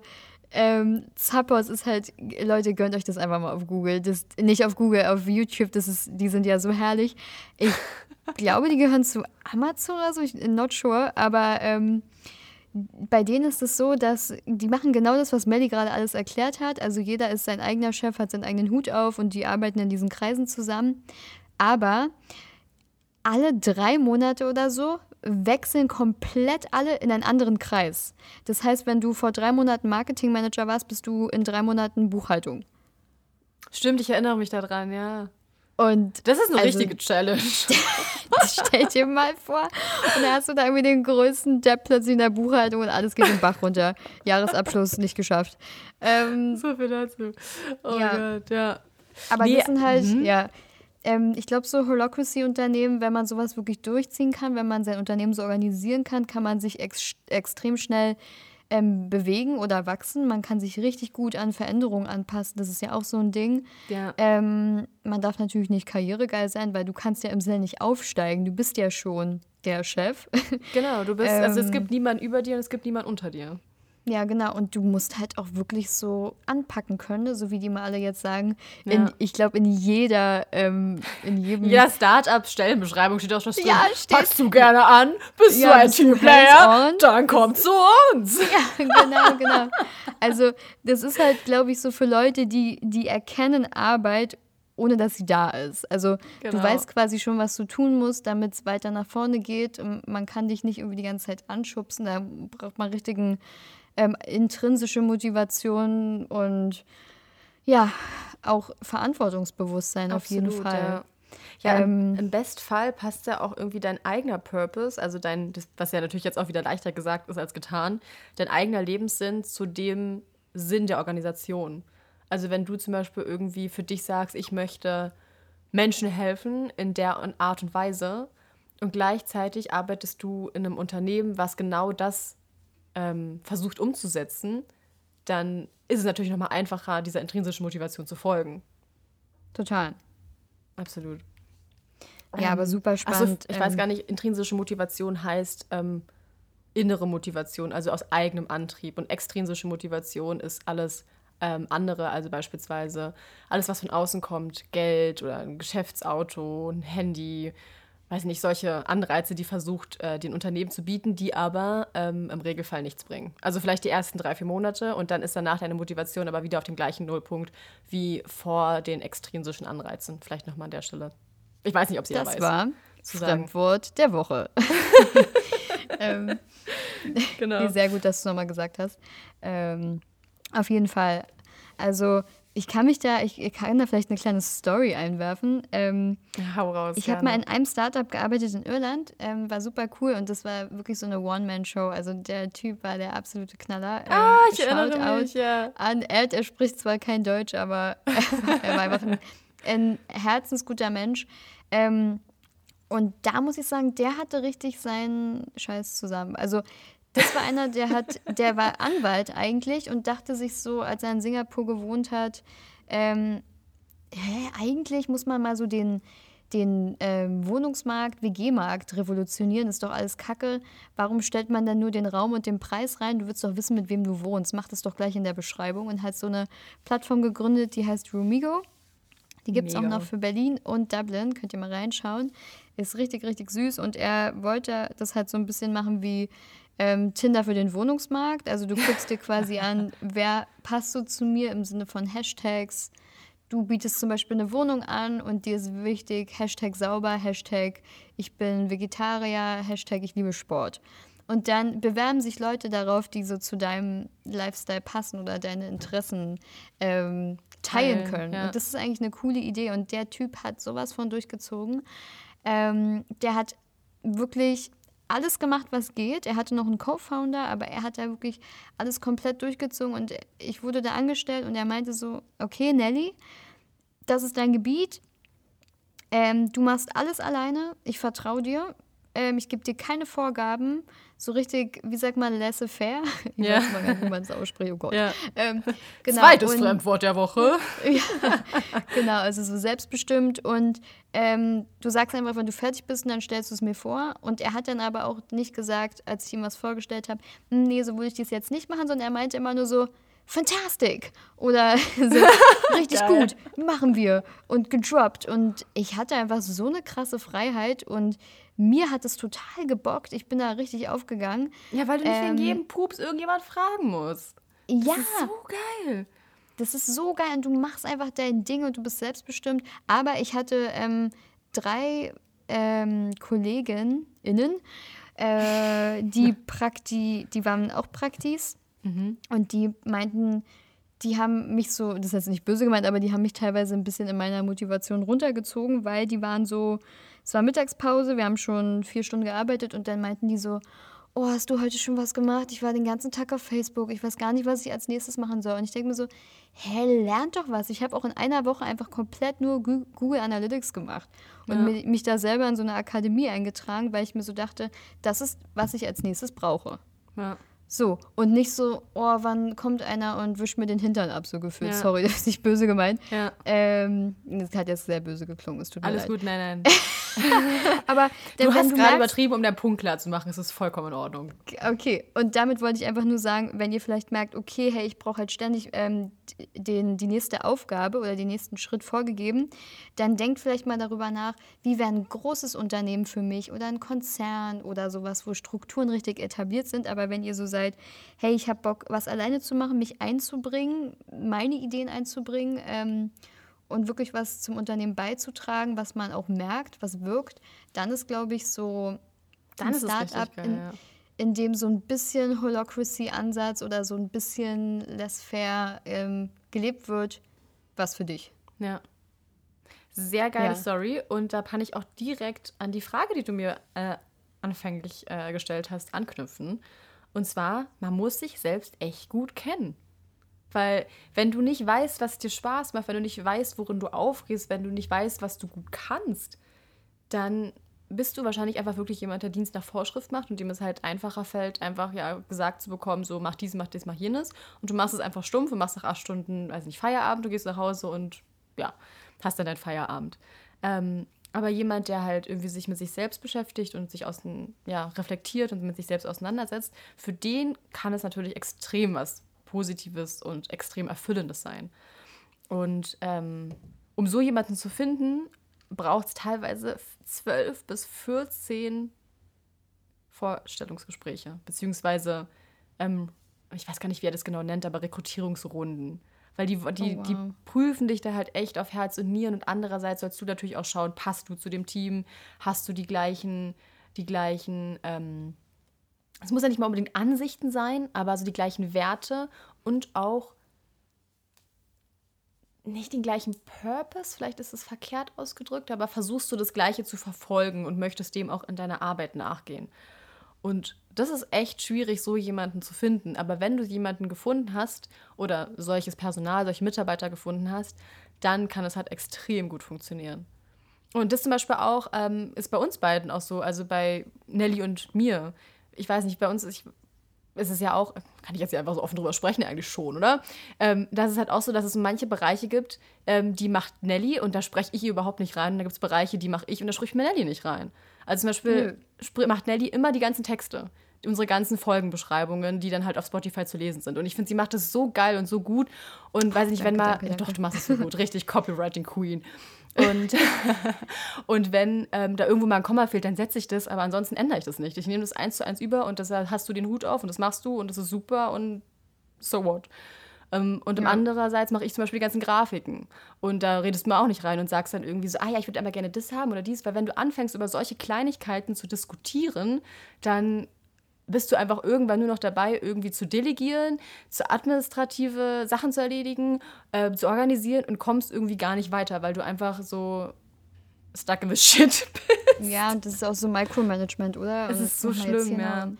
ähm, Zappos ist halt, Leute, gönnt euch das einfach mal auf Google. Das, nicht auf Google, auf YouTube, das ist, die sind ja so herrlich. Ich glaube, die gehören zu Amazon oder so, ich not sure, aber ähm, bei denen ist es so, dass die machen genau das, was Melly gerade alles erklärt hat. Also jeder ist sein eigener Chef, hat seinen eigenen Hut auf und die arbeiten in diesen Kreisen zusammen. Aber alle drei Monate oder so wechseln komplett alle in einen anderen Kreis. Das heißt, wenn du vor drei Monaten Marketingmanager warst, bist du in drei Monaten Buchhaltung. Stimmt, ich erinnere mich daran, ja. Und das ist eine also, richtige Challenge. stell dir mal vor. Und dann hast du da irgendwie den größten Depp plötzlich in der Buchhaltung und alles geht den Bach runter. Jahresabschluss nicht geschafft. Ähm, so viel dazu. Oh ja. Gott, ja. Aber nee, das sind halt, mhm. ja. Ähm, ich glaube, so Holocracy-Unternehmen, wenn man sowas wirklich durchziehen kann, wenn man sein Unternehmen so organisieren kann, kann man sich ex extrem schnell ähm, bewegen oder wachsen. Man kann sich richtig gut an Veränderungen anpassen. Das ist ja auch so ein Ding. Ja. Ähm, man darf natürlich nicht karrieregeil sein, weil du kannst ja im Sinne nicht aufsteigen. Du bist ja schon der Chef. Genau, du bist, also es ähm, gibt niemanden über dir und es gibt niemanden unter dir. Ja, genau. Und du musst halt auch wirklich so anpacken können, so wie die mal alle jetzt sagen. In, ja. Ich glaube, in jeder, ähm, in jedem. Jeder Start-up-Stellenbeschreibung steht auch schon drin. Ja, steht. Packst du gerne an? Bist ja, du ein Teamplayer? Dann komm zu uns. Ja, genau, genau. Also, das ist halt, glaube ich, so für Leute, die, die erkennen Arbeit ohne dass sie da ist. Also genau. du weißt quasi schon, was du tun musst, damit es weiter nach vorne geht. Man kann dich nicht irgendwie die ganze Zeit anschubsen. Da braucht man richtigen ähm, intrinsische Motivation und ja, auch Verantwortungsbewusstsein Absolut, auf jeden Fall. Ja. Ja, ähm, im Bestfall passt ja auch irgendwie dein eigener Purpose, also dein, das, was ja natürlich jetzt auch wieder leichter gesagt ist als getan, dein eigener Lebenssinn zu dem Sinn der Organisation. Also wenn du zum Beispiel irgendwie für dich sagst, ich möchte Menschen helfen in der Art und Weise und gleichzeitig arbeitest du in einem Unternehmen, was genau das ähm, versucht umzusetzen, dann ist es natürlich nochmal einfacher, dieser intrinsischen Motivation zu folgen. Total. Absolut. Ja, ähm, aber super spannend. So, ich ähm, weiß gar nicht, intrinsische Motivation heißt ähm, innere Motivation, also aus eigenem Antrieb. Und extrinsische Motivation ist alles ähm, andere, also beispielsweise alles, was von außen kommt, Geld oder ein Geschäftsauto, ein Handy, weiß nicht, solche Anreize, die versucht, äh, den Unternehmen zu bieten, die aber ähm, im Regelfall nichts bringen. Also vielleicht die ersten drei, vier Monate und dann ist danach deine Motivation aber wieder auf dem gleichen Nullpunkt wie vor den extrinsischen Anreizen. Vielleicht nochmal an der Stelle. Ich weiß nicht, ob sie das da weiß. Das war Fremdwort der Woche. ähm, genau. Sehr gut, dass du es nochmal gesagt hast. Ähm, auf jeden Fall. Also ich kann mich da, ich, ich, kann da vielleicht eine kleine Story einwerfen. Ähm, Hau raus. Ich habe mal in einem Startup gearbeitet in Irland, ähm, war super cool und das war wirklich so eine One-Man-Show. Also der Typ war der absolute Knaller. Ähm, ah, ich erinnere mich, ja. An Ed, er spricht zwar kein Deutsch, aber er war einfach ein, ein herzensguter Mensch. Ähm, und da muss ich sagen, der hatte richtig seinen Scheiß zusammen. Also das war einer, der hat, der war Anwalt eigentlich und dachte sich so, als er in Singapur gewohnt hat, ähm, hä, eigentlich muss man mal so den, den ähm, Wohnungsmarkt, WG-Markt revolutionieren, ist doch alles Kacke. Warum stellt man dann nur den Raum und den Preis rein? Du willst doch wissen, mit wem du wohnst. Mach das doch gleich in der Beschreibung und hat so eine Plattform gegründet, die heißt Roomigo. Die gibt es auch noch für Berlin und Dublin, könnt ihr mal reinschauen. Ist richtig, richtig süß und er wollte das halt so ein bisschen machen wie ähm, Tinder für den Wohnungsmarkt. Also du guckst dir quasi an, wer passt so zu mir im Sinne von Hashtags. Du bietest zum Beispiel eine Wohnung an und dir ist wichtig, Hashtag sauber, Hashtag ich bin Vegetarier, Hashtag ich liebe Sport. Und dann bewerben sich Leute darauf, die so zu deinem Lifestyle passen oder deine Interessen ähm, teilen können. Ja. Und das ist eigentlich eine coole Idee. Und der Typ hat sowas von durchgezogen. Ähm, der hat wirklich alles gemacht, was geht. Er hatte noch einen Co-Founder, aber er hat da wirklich alles komplett durchgezogen und ich wurde da angestellt und er meinte so, okay, Nelly, das ist dein Gebiet. Ähm, du machst alles alleine. Ich vertraue dir. Ähm, ich gebe dir keine Vorgaben so richtig, wie sagt man, laissez-faire. Ich ja. weiß mal gar nicht, wie man es ausspricht, oh Gott. Ja. Ähm, genau. Zweites Fremdwort der Woche. ja, genau, also so selbstbestimmt und ähm, du sagst einfach, wenn du fertig bist, dann stellst du es mir vor. Und er hat dann aber auch nicht gesagt, als ich ihm was vorgestellt habe, hm, nee, so würde ich das jetzt nicht machen, sondern er meinte immer nur so, Fantastic oder so, richtig gut, machen wir und gedroppt. Und ich hatte einfach so eine krasse Freiheit und mir hat es total gebockt. Ich bin da richtig aufgegangen. Ja, weil du nicht ähm, wegen jedem Pups irgendjemand fragen musst. Das ja. Das ist so geil. Das ist so geil und du machst einfach dein Ding und du bist selbstbestimmt. Aber ich hatte ähm, drei ähm, KollegInnen, äh, die, Prakti die waren auch Praktis. Mhm. Und die meinten, die haben mich so, das ist jetzt nicht böse gemeint, aber die haben mich teilweise ein bisschen in meiner Motivation runtergezogen, weil die waren so, es war Mittagspause, wir haben schon vier Stunden gearbeitet und dann meinten die so, oh, hast du heute schon was gemacht? Ich war den ganzen Tag auf Facebook, ich weiß gar nicht, was ich als nächstes machen soll. Und ich denke mir so, hä, lernt doch was. Ich habe auch in einer Woche einfach komplett nur Google Analytics gemacht und ja. mich da selber in so eine Akademie eingetragen, weil ich mir so dachte, das ist, was ich als nächstes brauche. Ja. So, und nicht so, oh, wann kommt einer und wischt mir den Hintern ab, so gefühlt. Ja. Sorry, das ist nicht böse gemeint. Ja. Ähm, das hat jetzt sehr böse geklungen, es tut mir Alles leid. gut, nein, nein. Aber du hast gerade übertrieben, um den Punkt klar zu machen. Es ist vollkommen in Ordnung. Okay, und damit wollte ich einfach nur sagen, wenn ihr vielleicht merkt, okay, hey, ich brauche halt ständig ähm, den, die nächste Aufgabe oder den nächsten Schritt vorgegeben, dann denkt vielleicht mal darüber nach, wie wäre ein großes Unternehmen für mich oder ein Konzern oder sowas, wo Strukturen richtig etabliert sind. Aber wenn ihr so seid, hey, ich habe Bock, was alleine zu machen, mich einzubringen, meine Ideen einzubringen, ähm, und wirklich was zum Unternehmen beizutragen, was man auch merkt, was wirkt, dann ist, glaube ich, so dann ein Startup, in, ja. in dem so ein bisschen Holocracy-Ansatz oder so ein bisschen laissez-faire ähm, gelebt wird, was für dich. Ja. Sehr geile ja. Story. Und da kann ich auch direkt an die Frage, die du mir äh, anfänglich äh, gestellt hast, anknüpfen. Und zwar, man muss sich selbst echt gut kennen. Weil wenn du nicht weißt, was dir Spaß macht, wenn du nicht weißt, worin du aufgehst, wenn du nicht weißt, was du gut kannst, dann bist du wahrscheinlich einfach wirklich jemand, der Dienst nach Vorschrift macht und dem es halt einfacher fällt, einfach ja gesagt zu bekommen, so mach dies, mach dies, mach jenes. Und du machst es einfach stumpf und machst nach acht Stunden, weiß nicht, Feierabend, du gehst nach Hause und ja, hast dann deinen Feierabend. Ähm, aber jemand, der halt irgendwie sich mit sich selbst beschäftigt und sich außen, ja, reflektiert und mit sich selbst auseinandersetzt, für den kann es natürlich extrem was Positives und extrem Erfüllendes sein. Und ähm, um so jemanden zu finden, braucht es teilweise zwölf bis 14 Vorstellungsgespräche, beziehungsweise, ähm, ich weiß gar nicht, wie er das genau nennt, aber Rekrutierungsrunden. Weil die, die, oh, wow. die prüfen dich da halt echt auf Herz und Nieren und andererseits sollst du natürlich auch schauen, passt du zu dem Team, hast du die gleichen, die gleichen ähm, es muss ja nicht mal unbedingt Ansichten sein, aber so die gleichen Werte und auch nicht den gleichen Purpose, vielleicht ist es verkehrt ausgedrückt, aber versuchst du das Gleiche zu verfolgen und möchtest dem auch in deiner Arbeit nachgehen. Und das ist echt schwierig, so jemanden zu finden. Aber wenn du jemanden gefunden hast oder solches Personal, solche Mitarbeiter gefunden hast, dann kann es halt extrem gut funktionieren. Und das zum Beispiel auch ähm, ist bei uns beiden auch so, also bei Nelly und mir ich weiß nicht, bei uns ich, ist es ja auch, kann ich jetzt ja einfach so offen drüber sprechen, eigentlich schon, oder? Ähm, das ist halt auch so, dass es manche Bereiche gibt, ähm, die macht Nelly und da spreche ich überhaupt nicht rein. Und da gibt es Bereiche, die mache ich und da spricht mir Nelly nicht rein. Also zum Beispiel macht Nelly immer die ganzen Texte unsere ganzen Folgenbeschreibungen, die dann halt auf Spotify zu lesen sind. Und ich finde, sie macht es so geil und so gut. Und weiß ich nicht, danke, wenn mal. Danke, danke. Doch, du machst es so gut. Richtig, Copywriting Queen. Und, und wenn ähm, da irgendwo mal ein Komma fehlt, dann setze ich das, aber ansonsten ändere ich das nicht. Ich nehme das eins zu eins über und das hast du den Hut auf und das machst du und das ist super und so what. Ähm, und ja. andererseits mache ich zum Beispiel die ganzen Grafiken. Und da redest du mir auch nicht rein und sagst dann irgendwie so, ah ja, ich würde aber gerne das haben oder dies, weil wenn du anfängst, über solche Kleinigkeiten zu diskutieren, dann bist du einfach irgendwann nur noch dabei, irgendwie zu delegieren, zu administrative Sachen zu erledigen, äh, zu organisieren und kommst irgendwie gar nicht weiter, weil du einfach so stuck in the shit bist. Ja, und das ist auch so Micromanagement, oder? Es ist so schlimm, ja.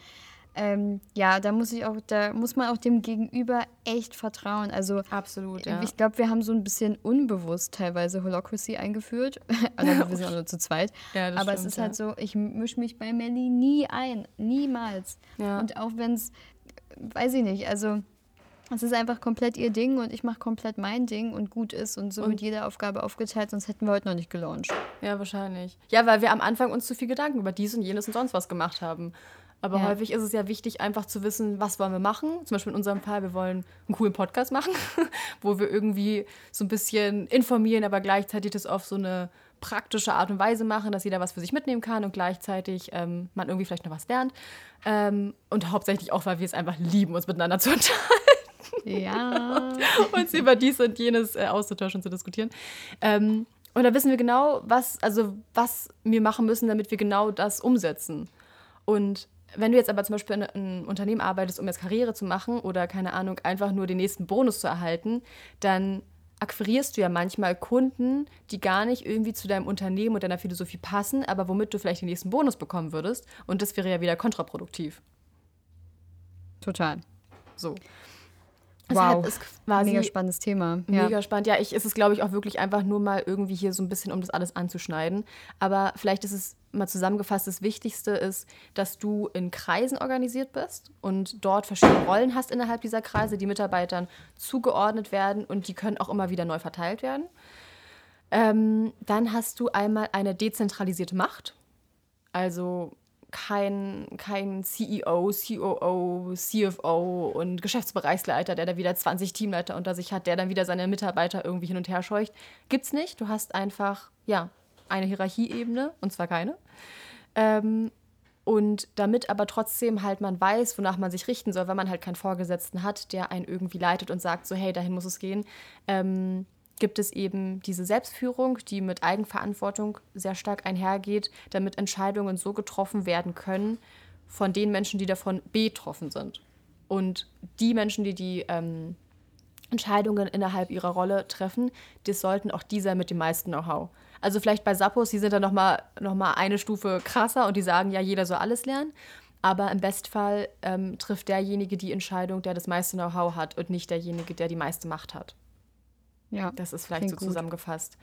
Ähm, ja, da muss ich auch, da muss man auch dem Gegenüber echt vertrauen. Also absolut. Ja. Ich glaube, wir haben so ein bisschen unbewusst teilweise Holocracy eingeführt. also wir sind auch nur zu zweit. Ja, Aber stimmt, es ist halt so, ich mische mich bei Melly nie ein, niemals. Ja. Und auch wenn es, weiß ich nicht, also es ist einfach komplett ihr Ding und ich mache komplett mein Ding und gut ist und so und mit jeder Aufgabe aufgeteilt, sonst hätten wir heute noch nicht gelauncht. Ja, wahrscheinlich. Ja, weil wir am Anfang uns zu viel Gedanken über dies und jenes und sonst was gemacht haben. Aber ja. häufig ist es ja wichtig, einfach zu wissen, was wollen wir machen. Zum Beispiel in unserem Fall, wir wollen einen coolen Podcast machen, wo wir irgendwie so ein bisschen informieren, aber gleichzeitig das auf so eine praktische Art und Weise machen, dass jeder was für sich mitnehmen kann und gleichzeitig ähm, man irgendwie vielleicht noch was lernt. Ähm, und hauptsächlich auch, weil wir es einfach lieben, uns miteinander zu unterhalten. Ja. uns über dies und jenes äh, auszutauschen und zu diskutieren. Ähm, und da wissen wir genau, was, also was wir machen müssen, damit wir genau das umsetzen. Und wenn du jetzt aber zum Beispiel in einem Unternehmen arbeitest, um jetzt Karriere zu machen oder keine Ahnung, einfach nur den nächsten Bonus zu erhalten, dann akquirierst du ja manchmal Kunden, die gar nicht irgendwie zu deinem Unternehmen und deiner Philosophie passen, aber womit du vielleicht den nächsten Bonus bekommen würdest. Und das wäre ja wieder kontraproduktiv. Total. So. Wow. Ist mega spannendes Thema. Mega ja. spannend. Ja, ich, ist es, glaube ich, auch wirklich einfach nur mal irgendwie hier so ein bisschen, um das alles anzuschneiden. Aber vielleicht ist es mal zusammengefasst, das Wichtigste ist, dass du in Kreisen organisiert bist und dort verschiedene Rollen hast innerhalb dieser Kreise, die Mitarbeitern zugeordnet werden und die können auch immer wieder neu verteilt werden. Ähm, dann hast du einmal eine dezentralisierte Macht. Also kein, kein CEO, COO, CFO und Geschäftsbereichsleiter, der da wieder 20 Teamleiter unter sich hat, der dann wieder seine Mitarbeiter irgendwie hin und her scheucht. Gibt's nicht. Du hast einfach, ja, eine Hierarchieebene und zwar keine. Ähm, und damit aber trotzdem halt man weiß, wonach man sich richten soll, wenn man halt keinen Vorgesetzten hat, der einen irgendwie leitet und sagt so, hey, dahin muss es gehen, ähm, gibt es eben diese Selbstführung, die mit Eigenverantwortung sehr stark einhergeht, damit Entscheidungen so getroffen werden können von den Menschen, die davon betroffen sind. Und die Menschen, die die ähm, Entscheidungen innerhalb ihrer Rolle treffen, das sollten auch die mit dem meisten Know-how. Also vielleicht bei Sappos, die sind dann nochmal noch mal eine Stufe krasser und die sagen, ja, jeder soll alles lernen. Aber im Bestfall ähm, trifft derjenige die Entscheidung, der das meiste Know-how hat und nicht derjenige, der die meiste Macht hat. Ja. Das ist vielleicht so gut. zusammengefasst.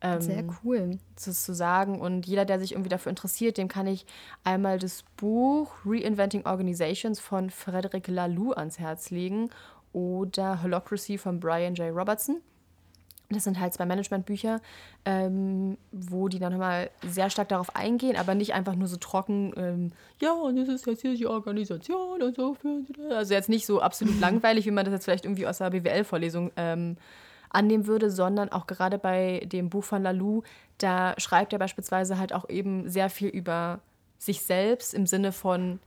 Ähm, Sehr cool. Das zu sagen. Und jeder, der sich irgendwie dafür interessiert, dem kann ich einmal das Buch Reinventing Organizations von Frederic Laloux ans Herz legen oder Holocracy von Brian J. Robertson. Das sind halt zwei Managementbücher, ähm, wo die dann nochmal sehr stark darauf eingehen, aber nicht einfach nur so trocken, ähm, ja, und das ist jetzt hier die Organisation und so. Also jetzt nicht so absolut langweilig, wie man das jetzt vielleicht irgendwie aus der BWL-Vorlesung ähm, annehmen würde, sondern auch gerade bei dem Buch von Lalou, da schreibt er beispielsweise halt auch eben sehr viel über sich selbst im Sinne von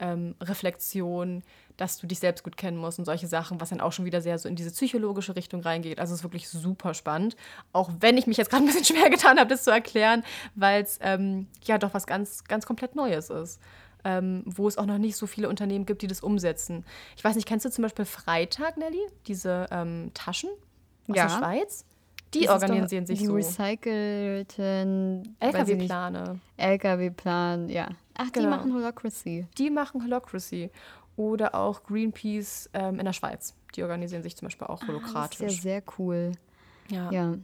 ähm, Reflexion, dass du dich selbst gut kennen musst und solche Sachen, was dann auch schon wieder sehr so in diese psychologische Richtung reingeht. Also es ist wirklich super spannend, auch wenn ich mich jetzt gerade ein bisschen schwer getan habe, das zu erklären, weil es ähm, ja doch was ganz, ganz komplett Neues ist. Ähm, wo es auch noch nicht so viele Unternehmen gibt, die das umsetzen. Ich weiß nicht, kennst du zum Beispiel Freitag, Nelly? Diese ähm, Taschen, aus ja. der Schweiz. Die das organisieren sich die so. Die recycelten LKW-Plane. LKW-Plan, ja. Ach, genau. die machen Holocracy. Die machen Holocracy. Oder auch Greenpeace ähm, in der Schweiz. Die organisieren sich zum Beispiel auch holokratisch. Ah, das ist ja sehr cool. Ja. ja.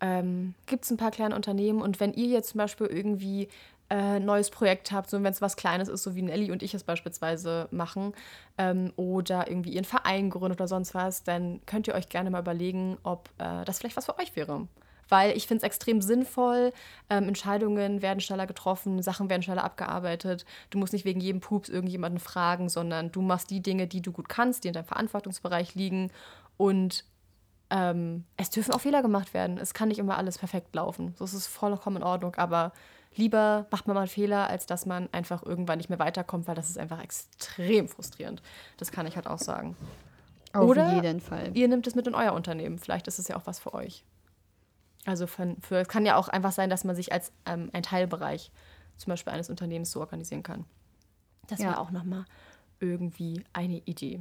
Ähm, Gibt es ein paar kleine Unternehmen und wenn ihr jetzt zum Beispiel irgendwie äh, neues Projekt habt, so wenn es was Kleines ist, so wie Nelly und ich es beispielsweise machen, ähm, oder irgendwie ihren Verein gründet oder sonst was, dann könnt ihr euch gerne mal überlegen, ob äh, das vielleicht was für euch wäre. Weil ich finde es extrem sinnvoll, ähm, Entscheidungen werden schneller getroffen, Sachen werden schneller abgearbeitet. Du musst nicht wegen jedem Pups irgendjemanden fragen, sondern du machst die Dinge, die du gut kannst, die in deinem Verantwortungsbereich liegen. Und ähm, es dürfen auch Fehler gemacht werden. Es kann nicht immer alles perfekt laufen. Das ist vollkommen in Ordnung, aber lieber macht man mal einen Fehler, als dass man einfach irgendwann nicht mehr weiterkommt, weil das ist einfach extrem frustrierend. Das kann ich halt auch sagen. Auf Oder jeden Fall. Ihr nehmt es mit in euer Unternehmen. Vielleicht ist es ja auch was für euch. Also für, für, es kann ja auch einfach sein, dass man sich als ähm, ein Teilbereich zum Beispiel eines Unternehmens so organisieren kann. Das ja. wäre auch nochmal irgendwie eine Idee.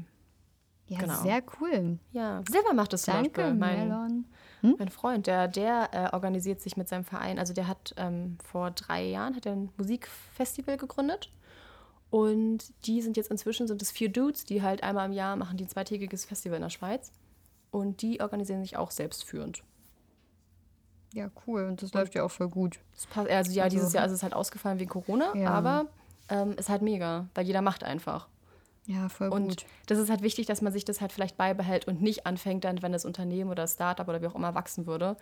Ja, genau. sehr cool. Ja, Silber macht es zum Danke, Beispiel. Mein, hm? mein Freund, der, der äh, organisiert sich mit seinem Verein. Also der hat ähm, vor drei Jahren hat er ein Musikfestival gegründet. Und die sind jetzt inzwischen, sind es vier Dudes, die halt einmal im Jahr machen die ein zweitägiges Festival in der Schweiz. Und die organisieren sich auch selbstführend. Ja, cool. Und das läuft ja auch voll gut. Passt, also ja, also, dieses Jahr ist es halt ausgefallen wegen Corona, ja. aber ähm, ist halt mega, weil jeder macht einfach. Ja, voll und gut. das ist halt wichtig, dass man sich das halt vielleicht beibehält und nicht anfängt dann, wenn das Unternehmen oder das Startup oder wie auch immer wachsen würde,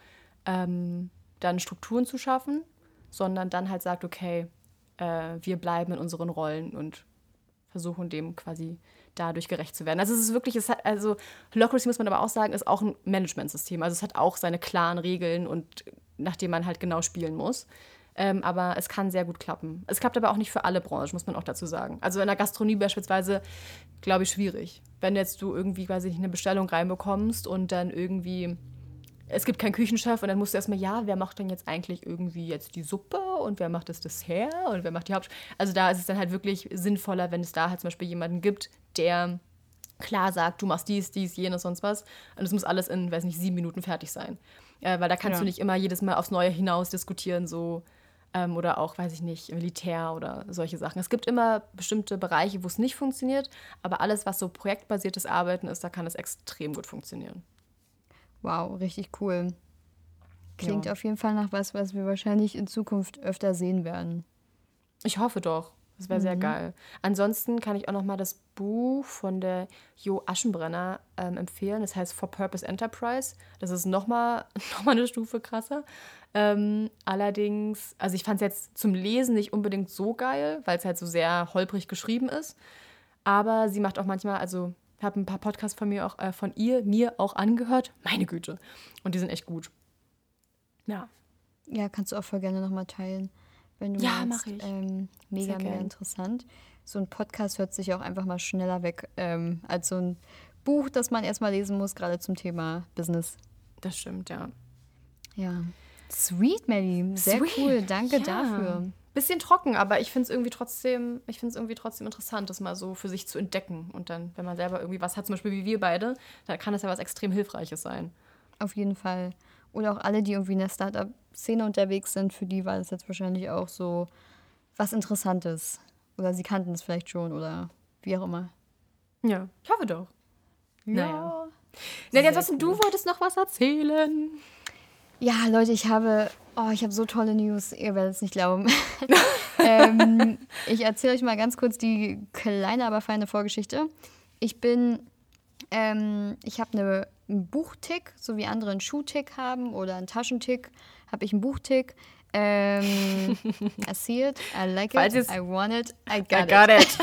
ähm, dann Strukturen zu schaffen, sondern dann halt sagt, okay, äh, wir bleiben in unseren Rollen und versuchen dem quasi dadurch gerecht zu werden. Also es ist wirklich, es hat, also Holocracy muss man aber auch sagen, ist auch ein Managementsystem. Also es hat auch seine klaren Regeln und nach denen man halt genau spielen muss. Ähm, aber es kann sehr gut klappen. Es klappt aber auch nicht für alle Branchen, muss man auch dazu sagen. Also in der Gastronomie beispielsweise, glaube ich, schwierig. Wenn jetzt du irgendwie quasi eine Bestellung reinbekommst und dann irgendwie es gibt keinen Küchenchef und dann musst du erstmal, ja, wer macht denn jetzt eigentlich irgendwie jetzt die Suppe und wer macht das Dessert und wer macht die Haupt. Also da ist es dann halt wirklich sinnvoller, wenn es da halt zum Beispiel jemanden gibt, der klar sagt, du machst dies, dies, jenes, sonst was. Und es muss alles in, weiß nicht, sieben Minuten fertig sein. Äh, weil da kannst ja. du nicht immer jedes Mal aufs Neue hinaus diskutieren, so ähm, oder auch, weiß ich nicht, Militär oder solche Sachen. Es gibt immer bestimmte Bereiche, wo es nicht funktioniert, aber alles, was so projektbasiertes Arbeiten ist, da kann es extrem gut funktionieren. Wow, richtig cool. Klingt ja. auf jeden Fall nach was, was wir wahrscheinlich in Zukunft öfter sehen werden. Ich hoffe doch. Das wäre mhm. sehr geil. Ansonsten kann ich auch noch mal das Buch von der Jo Aschenbrenner ähm, empfehlen. Das heißt For Purpose Enterprise. Das ist noch mal, noch mal eine Stufe krasser. Ähm, allerdings, also ich fand es jetzt zum Lesen nicht unbedingt so geil, weil es halt so sehr holprig geschrieben ist. Aber sie macht auch manchmal, also ich habe ein paar Podcasts von mir auch äh, von ihr mir auch angehört. Meine Güte. Und die sind echt gut. Ja. Ja, kannst du auch voll gerne noch mal teilen wenn du ja, ich. Ähm, mega, mega interessant. So ein Podcast hört sich auch einfach mal schneller weg ähm, als so ein Buch, das man erstmal lesen muss, gerade zum Thema Business. Das stimmt, ja. Ja. Sweet, Melly. Sehr Sweet. cool. Danke ja. dafür. Bisschen trocken, aber ich finde es irgendwie trotzdem, ich finde es irgendwie trotzdem interessant, das mal so für sich zu entdecken. Und dann, wenn man selber irgendwie was hat, zum Beispiel wie wir beide, dann kann das ja was extrem Hilfreiches sein. Auf jeden Fall. Oder auch alle, die irgendwie in der Startup-Szene unterwegs sind, für die war das jetzt wahrscheinlich auch so was Interessantes. Oder sie kannten es vielleicht schon oder wie auch immer. Ja, ich hoffe doch. Ja. Naja. Was cool. du wolltest noch was erzählen. Ja, Leute, ich habe, oh, ich habe so tolle News. Ihr werdet es nicht glauben. ähm, ich erzähle euch mal ganz kurz die kleine, aber feine Vorgeschichte. Ich bin, ähm, ich habe eine einen Buchtick, so wie andere einen Schuhtick haben oder einen Taschentick, habe ich einen Buchtick. Ähm, erzählt, I like it, I want it, I got, I got it. it.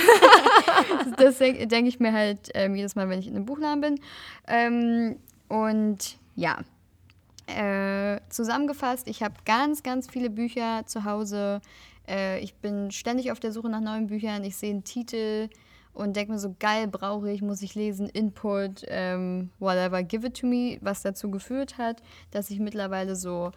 das denke denk ich mir halt ähm, jedes Mal, wenn ich in einem Buchladen bin. Ähm, und ja, äh, zusammengefasst, ich habe ganz, ganz viele Bücher zu Hause. Äh, ich bin ständig auf der Suche nach neuen Büchern. Ich sehe einen Titel, und denke mir so, geil, brauche ich, muss ich lesen, Input, ähm, whatever, give it to me, was dazu geführt hat, dass ich mittlerweile so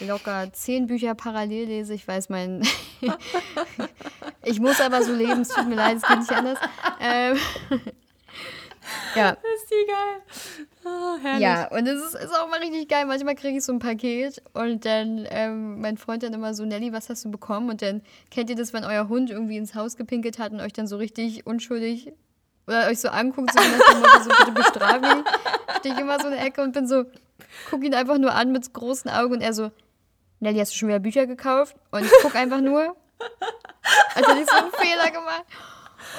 locker zehn Bücher parallel lese. Ich weiß, mein. ich muss aber so leben, es tut mir leid, es geht nicht anders. Ähm, ja. Das ist die geil. Oh, ja, und es ist, ist, auch mal richtig geil. Manchmal kriege ich so ein Paket und dann ähm, mein Freund dann immer so, Nelly, was hast du bekommen? Und dann kennt ihr das, wenn euer Hund irgendwie ins Haus gepinkelt hat und euch dann so richtig unschuldig oder euch so anguckt, so Motto, so bitte bestraf mich. Stehe ich immer so in der Ecke und bin so, guck ihn einfach nur an mit großen Augen und er so, Nelly, hast du schon wieder Bücher gekauft? Und ich gucke einfach nur, als hätte ich so einen Fehler gemacht.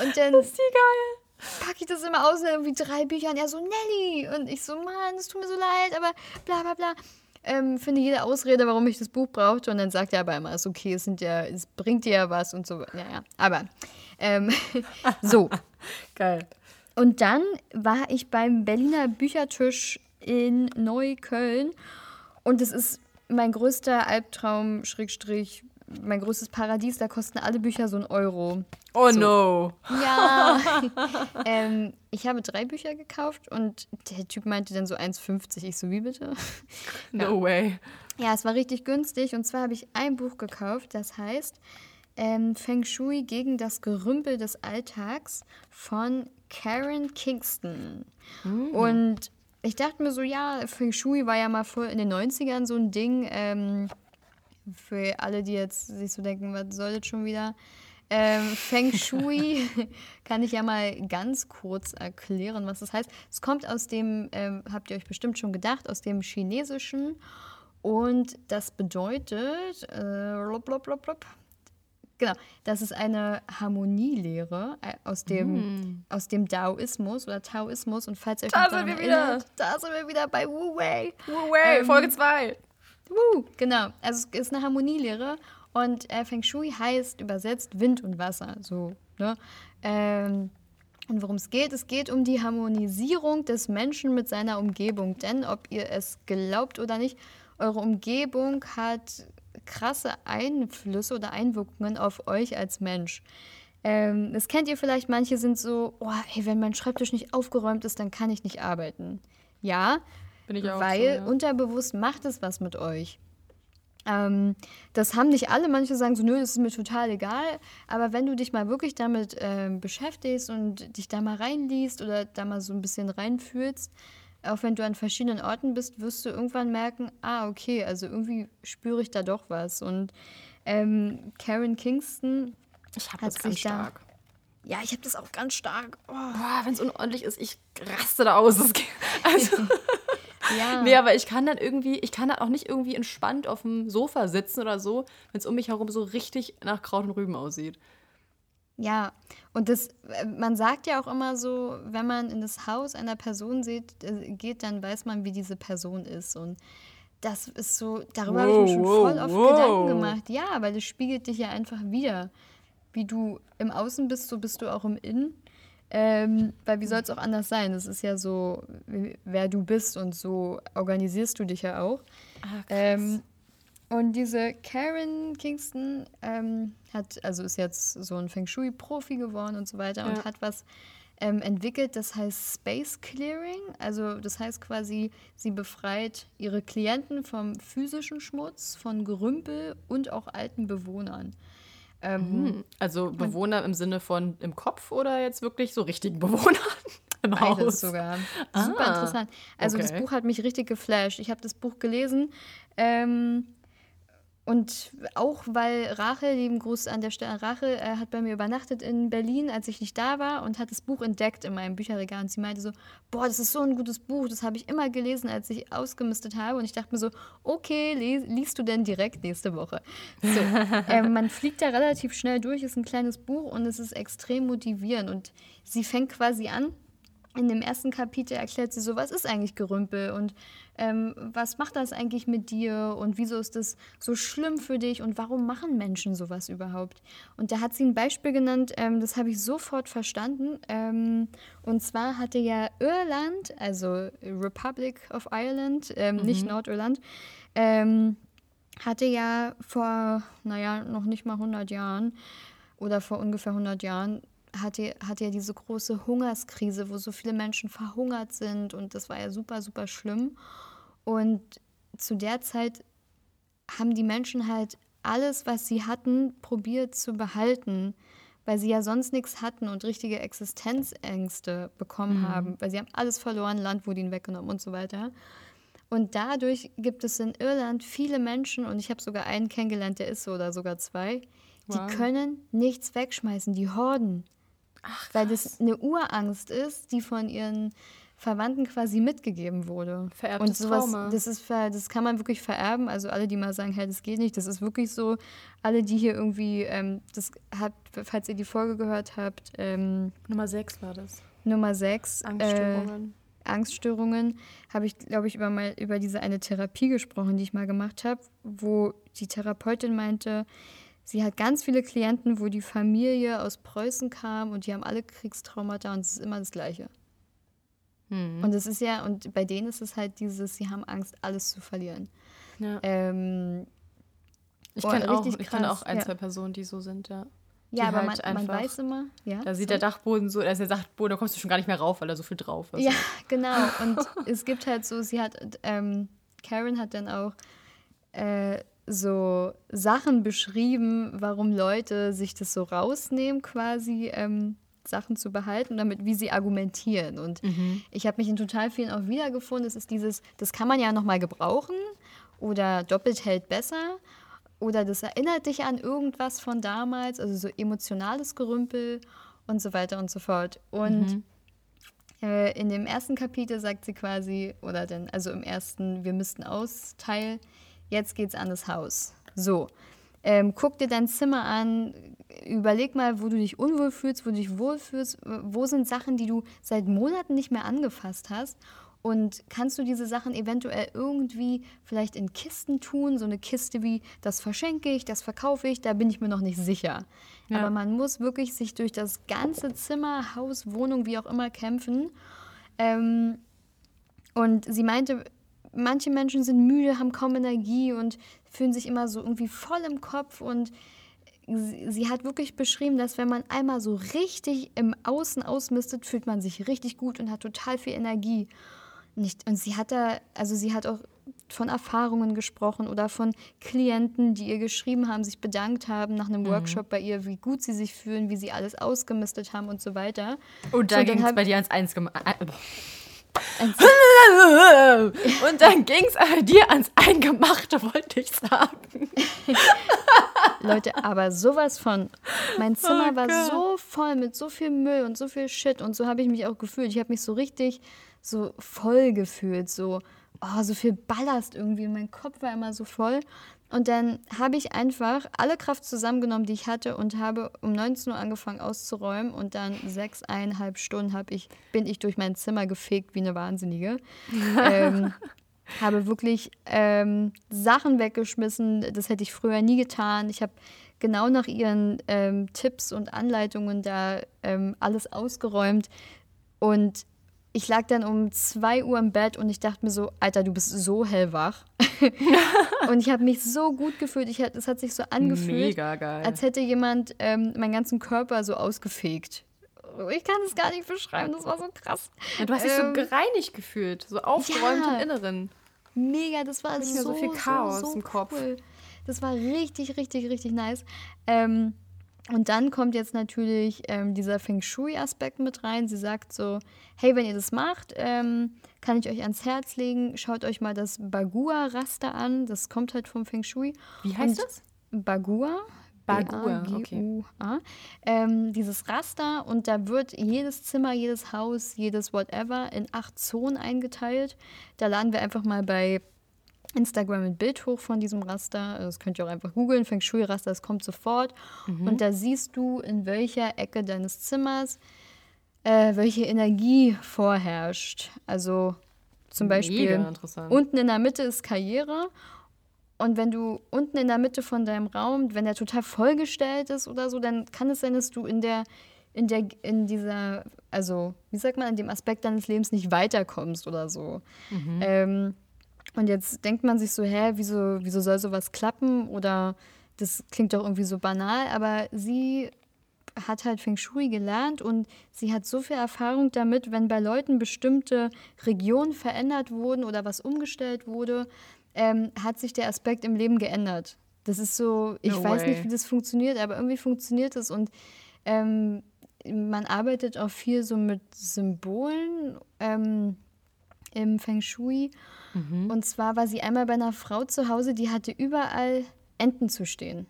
Und dann. Das ist die geil packe ich das immer aus, irgendwie drei Bücher und er so, Nelly. Und ich so, Mann, es tut mir so leid, aber bla bla bla. Ähm, finde jede Ausrede, warum ich das Buch brauchte. Und dann sagt er aber immer, es ist okay, es, sind ja, es bringt dir ja was und so. Naja, aber ähm, so. Geil. Und dann war ich beim Berliner Büchertisch in Neukölln. Und es ist mein größter Albtraum, Schrägstrich, mein größtes Paradies, da kosten alle Bücher so einen Euro. Oh so. no. Ja. ähm, ich habe drei Bücher gekauft und der Typ meinte dann so 1,50. Ich so, wie bitte? No ja. way. Ja, es war richtig günstig. Und zwar habe ich ein Buch gekauft, das heißt ähm, Feng Shui gegen das Gerümpel des Alltags von Karen Kingston. Mhm. Und ich dachte mir so, ja, Feng Shui war ja mal voll in den 90ern so ein Ding. Ähm, für alle, die jetzt sich so denken, was soll das schon wieder? Ähm, Feng Shui kann ich ja mal ganz kurz erklären, was das heißt. Es kommt aus dem, ähm, habt ihr euch bestimmt schon gedacht, aus dem Chinesischen. Und das bedeutet, äh, blub, blub, blub, genau, das ist eine Harmonielehre äh, aus dem, mm. aus dem Daoismus oder Taoismus. Und falls ihr euch da sind wir erinnert, wieder. da sind wir wieder bei Wu Wei. Wu Wei, ähm, Folge 2. Woo, genau. Also es ist eine Harmonielehre und äh, Feng Shui heißt übersetzt Wind und Wasser. So, ne? Ähm, und worum es geht, es geht um die Harmonisierung des Menschen mit seiner Umgebung. Denn ob ihr es glaubt oder nicht, eure Umgebung hat krasse Einflüsse oder Einwirkungen auf euch als Mensch. Ähm, das kennt ihr vielleicht, manche sind so, oh, hey, wenn mein Schreibtisch nicht aufgeräumt ist, dann kann ich nicht arbeiten. Ja, bin ich auch Weil so, ja. unterbewusst macht es was mit euch. Ähm, das haben nicht alle. Manche sagen so, nö, das ist mir total egal. Aber wenn du dich mal wirklich damit äh, beschäftigst und dich da mal reinliest oder da mal so ein bisschen reinfühlst, auch wenn du an verschiedenen Orten bist, wirst du irgendwann merken, ah, okay, also irgendwie spüre ich da doch was. Und ähm, Karen Kingston ich habe das ganz stark. Da, ja, ich habe das auch ganz stark. Oh. Wenn es unordentlich ist, ich raste da aus. Also, ja. Nee, aber ich kann dann irgendwie, ich kann dann auch nicht irgendwie entspannt auf dem Sofa sitzen oder so, wenn es um mich herum so richtig nach Kraut und Rüben aussieht. Ja, und das, man sagt ja auch immer so, wenn man in das Haus einer Person sieht, äh, geht, dann weiß man, wie diese Person ist. Und das ist so, darüber wow, habe ich mir schon wow, voll oft wow. Gedanken gemacht. Ja, weil das spiegelt dich ja einfach wieder. Wie du im Außen bist, so bist du auch im Innen. Ähm, weil wie soll es auch anders sein? Das ist ja so, wer du bist und so organisierst du dich ja auch. Ah, ähm, und diese Karen Kingston ähm, hat, also ist jetzt so ein Feng Shui-Profi geworden und so weiter ja. und hat was ähm, entwickelt, das heißt Space Clearing. Also das heißt quasi, sie befreit ihre Klienten vom physischen Schmutz, von Gerümpel und auch alten Bewohnern. Ähm, mhm. also Bewohner im Sinne von im Kopf oder jetzt wirklich so richtigen Bewohner im Beides Haus? sogar. Ah, Super interessant. Also okay. das Buch hat mich richtig geflasht. Ich habe das Buch gelesen. Ähm, und auch weil Rachel, lieben Gruß an der Stelle, Rachel äh, hat bei mir übernachtet in Berlin, als ich nicht da war und hat das Buch entdeckt in meinem Bücherregal. Und sie meinte so, boah, das ist so ein gutes Buch, das habe ich immer gelesen, als ich ausgemistet habe. Und ich dachte mir so, okay, li liest du denn direkt nächste Woche? So, äh, man fliegt da relativ schnell durch, ist ein kleines Buch und es ist extrem motivierend. Und sie fängt quasi an, in dem ersten Kapitel erklärt sie so, was ist eigentlich Gerümpel und ähm, was macht das eigentlich mit dir und wieso ist das so schlimm für dich und warum machen Menschen sowas überhaupt? Und da hat sie ein Beispiel genannt, ähm, das habe ich sofort verstanden. Ähm, und zwar hatte ja Irland, also Republic of Ireland, ähm, mhm. nicht Nordirland, ähm, hatte ja vor, naja, noch nicht mal 100 Jahren oder vor ungefähr 100 Jahren hatte, hatte ja diese große Hungerskrise, wo so viele Menschen verhungert sind und das war ja super, super schlimm. Und zu der Zeit haben die Menschen halt alles, was sie hatten, probiert zu behalten, weil sie ja sonst nichts hatten und richtige Existenzängste bekommen mhm. haben, weil sie haben alles verloren, Land wurde ihnen weggenommen und so weiter. Und dadurch gibt es in Irland viele Menschen, und ich habe sogar einen kennengelernt, der ist so oder sogar zwei, die wow. können nichts wegschmeißen, die horden. Ach, weil das eine Urangst ist, die von ihren Verwandten quasi mitgegeben wurde. Vererbtes und sowas, Trauma. Das, ist, das kann man wirklich vererben. Also alle, die mal sagen, hey, das geht nicht, das ist wirklich so. Alle, die hier irgendwie, ähm, das hat, falls ihr die Folge gehört habt. Ähm, Nummer 6 war das. Nummer 6. Angststörungen. Äh, Angststörungen habe ich, glaube ich, über, mal, über diese eine Therapie gesprochen, die ich mal gemacht habe, wo die Therapeutin meinte, sie hat ganz viele Klienten, wo die Familie aus Preußen kam und die haben alle Kriegstraumata und es ist immer das Gleiche. Mhm. Und es ist ja, und bei denen ist es halt dieses, sie haben Angst, alles zu verlieren. Ja. Ähm, ich kenne auch, kenn auch ein, ja. zwei Personen, die so sind, ja. Ja, aber halt man, man, weiß immer, ja. Da sieht so. der Dachboden so, da ist der Dachboden, da kommst du schon gar nicht mehr rauf, weil da so viel drauf ist. Ja, genau. Und es gibt halt so, sie hat, ähm, Karen hat dann auch äh, so Sachen beschrieben, warum Leute sich das so rausnehmen, quasi ähm, Sachen zu behalten, damit wie sie argumentieren. Und mhm. ich habe mich in total vielen auch wiedergefunden. Es ist dieses, das kann man ja nochmal gebrauchen oder doppelt hält besser oder das erinnert dich an irgendwas von damals, also so emotionales Gerümpel und so weiter und so fort. Und mhm. äh, in dem ersten Kapitel sagt sie quasi, oder denn, also im ersten Wir müssten aus Teil, jetzt geht's an das Haus. So. Ähm, guck dir dein Zimmer an, überleg mal, wo du dich unwohl fühlst, wo du dich wohlfühlst, wo sind Sachen, die du seit Monaten nicht mehr angefasst hast und kannst du diese Sachen eventuell irgendwie vielleicht in Kisten tun, so eine Kiste wie, das verschenke ich, das verkaufe ich, da bin ich mir noch nicht sicher. Ja. Aber man muss wirklich sich durch das ganze Zimmer, Haus, Wohnung, wie auch immer kämpfen. Ähm, und sie meinte, manche Menschen sind müde, haben kaum Energie und fühlen sich immer so irgendwie voll im Kopf und sie, sie hat wirklich beschrieben, dass wenn man einmal so richtig im Außen ausmistet, fühlt man sich richtig gut und hat total viel Energie. Nicht, und sie hat da, also sie hat auch von Erfahrungen gesprochen oder von Klienten, die ihr geschrieben haben, sich bedankt haben nach einem Workshop bei ihr, wie gut sie sich fühlen, wie sie alles ausgemistet haben und so weiter. Und da So, dann ging es bei dir ans Eingemachte. Ein- Und dann ging es bei dir ans Eingemachte, wollte ich sagen. Leute, aber sowas von. Mein Zimmer Oh war Gott. so voll mit so viel Müll und so viel Shit und so habe ich mich auch gefühlt. Ich habe mich so richtig so voll gefühlt, so oh, so viel Ballast irgendwie. Mein Kopf war immer so voll. Und dann habe ich einfach alle Kraft zusammengenommen, die ich hatte und habe um 19 Uhr angefangen auszuräumen und dann sechseinhalb Stunden hab ich, bin ich durch mein Zimmer gefegt wie eine Wahnsinnige. ähm, habe wirklich ähm, Sachen weggeschmissen, das hätte ich früher nie getan. Ich habe genau nach ihren ähm, Tipps und Anleitungen da ähm, alles ausgeräumt und ich lag dann um 2 Uhr im Bett und ich dachte mir so, Alter, du bist so hellwach. und ich habe mich so gut gefühlt. Ich, es hat sich so angefühlt, Mega geil. als hätte jemand ähm, meinen ganzen Körper so ausgefegt. Ich kann es gar nicht beschreiben, das war so krass. Und du hast dich so ähm, gereinigt gefühlt, so aufgeräumt ja. im Inneren. Mega, das war so, so viel Chaos so, so im Kopf. Cool. Das war richtig, richtig, richtig nice. Ähm, und dann kommt jetzt natürlich ähm, dieser Feng Shui-Aspekt mit rein. Sie sagt so, hey, wenn ihr das macht, ähm, kann ich euch ans Herz legen, schaut euch mal das Bagua-Raster an. Das kommt halt vom Feng Shui. Wie heißt Und das? Bagua. Bagua, B-A-G-U-A. Ähm, dieses Raster und da wird jedes Zimmer, jedes Haus, jedes whatever in acht Zonen eingeteilt. Da laden wir einfach mal bei Instagram ein Bild hoch von diesem Raster. Das könnt ihr auch einfach googeln. Feng Shui Raster, das kommt sofort. Und da siehst du, in welcher Ecke deines Zimmers äh, welche Energie vorherrscht. Also zum Beispiel unten in der Mitte ist Karriere. Und wenn du unten in der Mitte von deinem Raum, wenn der total vollgestellt ist oder so, dann kann es sein, dass du in der, in der, in dieser, also, wie sagt man, in dem Aspekt deines Lebens nicht weiterkommst oder so. Ähm, und jetzt denkt man sich so, hä, wieso, wieso soll sowas klappen? Oder das klingt doch irgendwie so banal, aber sie hat halt Feng Shui gelernt und sie hat so viel Erfahrung damit, wenn bei Leuten bestimmte Regionen verändert wurden oder was umgestellt wurde, ähm, hat sich der Aspekt im Leben geändert. Das ist so, ich No weiß way. nicht, wie das funktioniert, aber irgendwie funktioniert es und ähm, man arbeitet auch viel so mit Symbolen ähm, im Feng Shui. Und zwar war sie einmal bei einer Frau zu Hause, die hatte überall Enten zu stehen.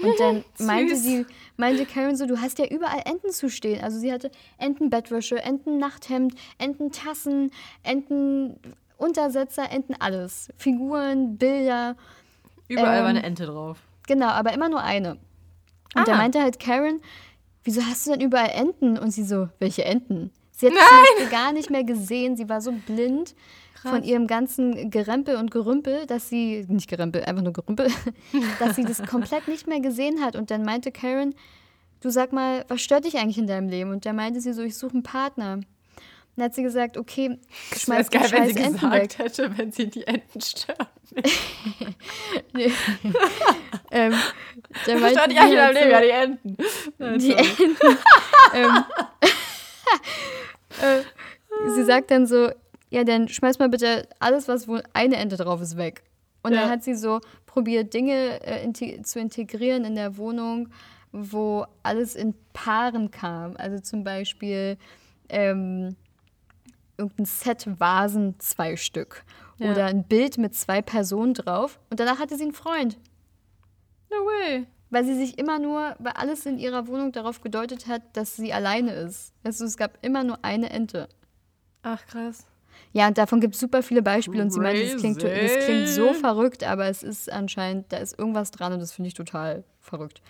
Und dann meinte sie, meinte Karen so, du hast ja überall Enten zu stehen. Also sie hatte Entenbettwäsche, Entennachthemd, Ententassen, Entenuntersetzer, Enten alles. Figuren, Bilder. Überall war ähm, eine Ente drauf. Genau, aber immer nur eine. Und da Ah. meinte halt Karen, wieso hast du denn überall Enten? Und sie so, welche Enten? Sie hat Beispiel gar nicht mehr gesehen. Sie war so blind von ihrem ganzen Gerempel und Gerümpel, dass sie, nicht Gerempel, einfach nur Gerümpel, dass sie das komplett nicht mehr gesehen hat. Und dann meinte Karen, du sag mal, was stört dich eigentlich in deinem Leben? Und da meinte sie so, ich suche einen Partner. Dann hat sie gesagt, okay, schmeiß die geil, wenn sie scheiß Enten weg. gesagt hätte, wenn sie die Enten stört. Ähm, da meinte Stört sie die deinem Leben? Ja, die Enten. Die Enten. ähm, äh, sie sagt dann so, ja, dann schmeiß mal bitte alles, was wohl eine Ente drauf ist, weg. Und Ja. dann hat sie so probiert, Dinge äh, inte zu integrieren in der Wohnung, wo alles in Paaren kam. Also zum Beispiel ähm, irgendein Set Vasen, zwei Stück. Ja. Oder ein Bild mit zwei Personen drauf. Und danach hatte sie einen Freund. No way. Weil sie sich immer nur, weil alles in ihrer Wohnung darauf gedeutet hat, dass sie alleine ist. Also es gab immer nur eine Ente. Ach, krass. Ja, und davon gibt es super viele Beispiele und sie meinte, das klingt, das klingt so verrückt, aber es ist anscheinend, da ist irgendwas dran und das finde ich total verrückt.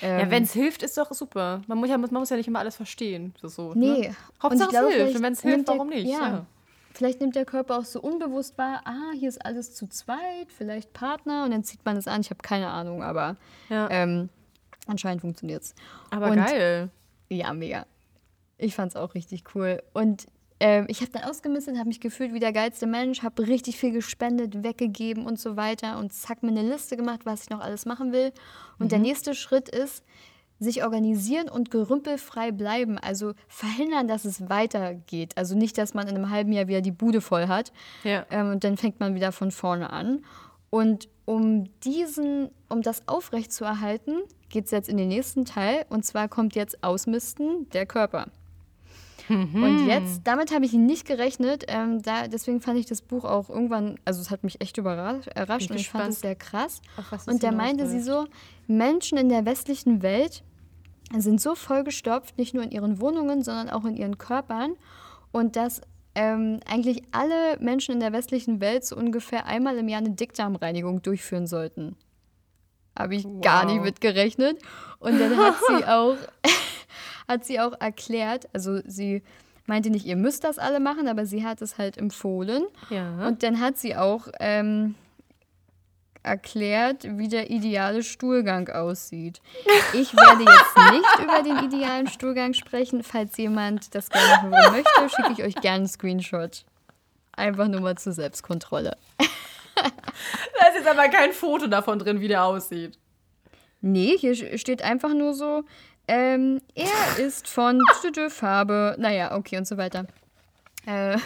Ja, Ähm, wenn es hilft, ist doch super. Man muss, ja, man muss ja nicht immer alles verstehen. So, so, Nee. Ne? Hauptsache glaube, es hilft. Und wenn es hilft, der- warum nicht? ja. Ja. Vielleicht nimmt der Körper auch so unbewusst wahr, ah, hier ist alles zu zweit, vielleicht Partner und dann zieht man es an. Ich habe keine Ahnung, aber Ja. ähm, anscheinend funktioniert es. Aber und- geil. Ja, mega. Ich fand's auch richtig cool. Und ähm, ich habe dann ausgemistet, habe mich gefühlt wie der geilste Mensch, habe richtig viel gespendet, weggegeben und so weiter und zack, mir eine Liste gemacht, was ich noch alles machen will. Und Mhm. der nächste Schritt ist, sich organisieren und gerümpelfrei bleiben. Also verhindern, dass es weitergeht. Also nicht, dass man in einem halben Jahr wieder die Bude voll hat Ja. ähm, und dann fängt man wieder von vorne an. Und um diesen, um das aufrechtzuerhalten, geht es jetzt in den nächsten Teil. Und zwar kommt jetzt Ausmisten der Körper. Und jetzt, damit habe ich nicht gerechnet. Ähm, da, deswegen fand ich das Buch auch irgendwann, also es hat mich echt überrascht, errascht Bin und ich fand es sehr krass. es Und da meinte sie so, Menschen in der westlichen Welt sind so vollgestopft, nicht nur in ihren Wohnungen, sondern auch in ihren Körpern. Und dass ähm, eigentlich alle Menschen in der westlichen Welt so ungefähr einmal im Jahr eine Dickdarmreinigung durchführen sollten. Habe ich gar nicht Wow. mitgerechnet. Und dann hat sie auch, hat sie auch erklärt, also sie meinte nicht, ihr müsst das alle machen, aber sie hat es halt empfohlen. Ja. Und dann hat sie auch ähm, erklärt, wie der ideale Stuhlgang aussieht. Ich werde jetzt nicht über den idealen Stuhlgang sprechen. Falls jemand das gerne hören möchte, schicke ich euch gerne einen Screenshot. Einfach nur mal zur Selbstkontrolle. Da ist jetzt aber kein Foto davon drin, wie der aussieht. Nee, hier steht einfach nur so, ähm, er ist von tütü, Farbe, naja, okay und so weiter. Äh,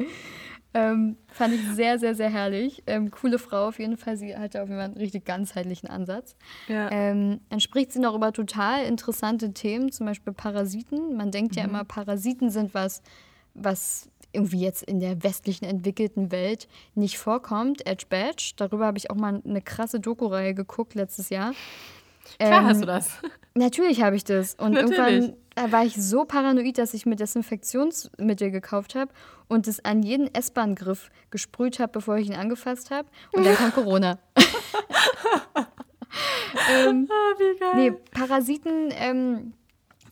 ähm, fand ich sehr, sehr, sehr herrlich. Ähm, coole Frau auf jeden Fall. Sie hatte auf jeden Fall einen richtig ganzheitlichen Ansatz. Ja. Ähm, dann spricht sie noch über total interessante Themen, zum Beispiel Parasiten. Man denkt ja immer, Parasiten sind was, was irgendwie jetzt in der westlichen entwickelten Welt nicht vorkommt. Edge Badge, darüber habe ich auch mal eine krasse Doku-Reihe geguckt letztes Jahr. Klar Ähm, hast du das. Natürlich habe ich das. Und irgendwann äh, war ich so paranoid, dass ich mir Desinfektionsmittel gekauft habe und es an jeden S-Bahn-Griff gesprüht habe, bevor ich ihn angefasst habe. Und dann kam Corona. ähm, Ah, wie geil. nee, Parasiten, ähm,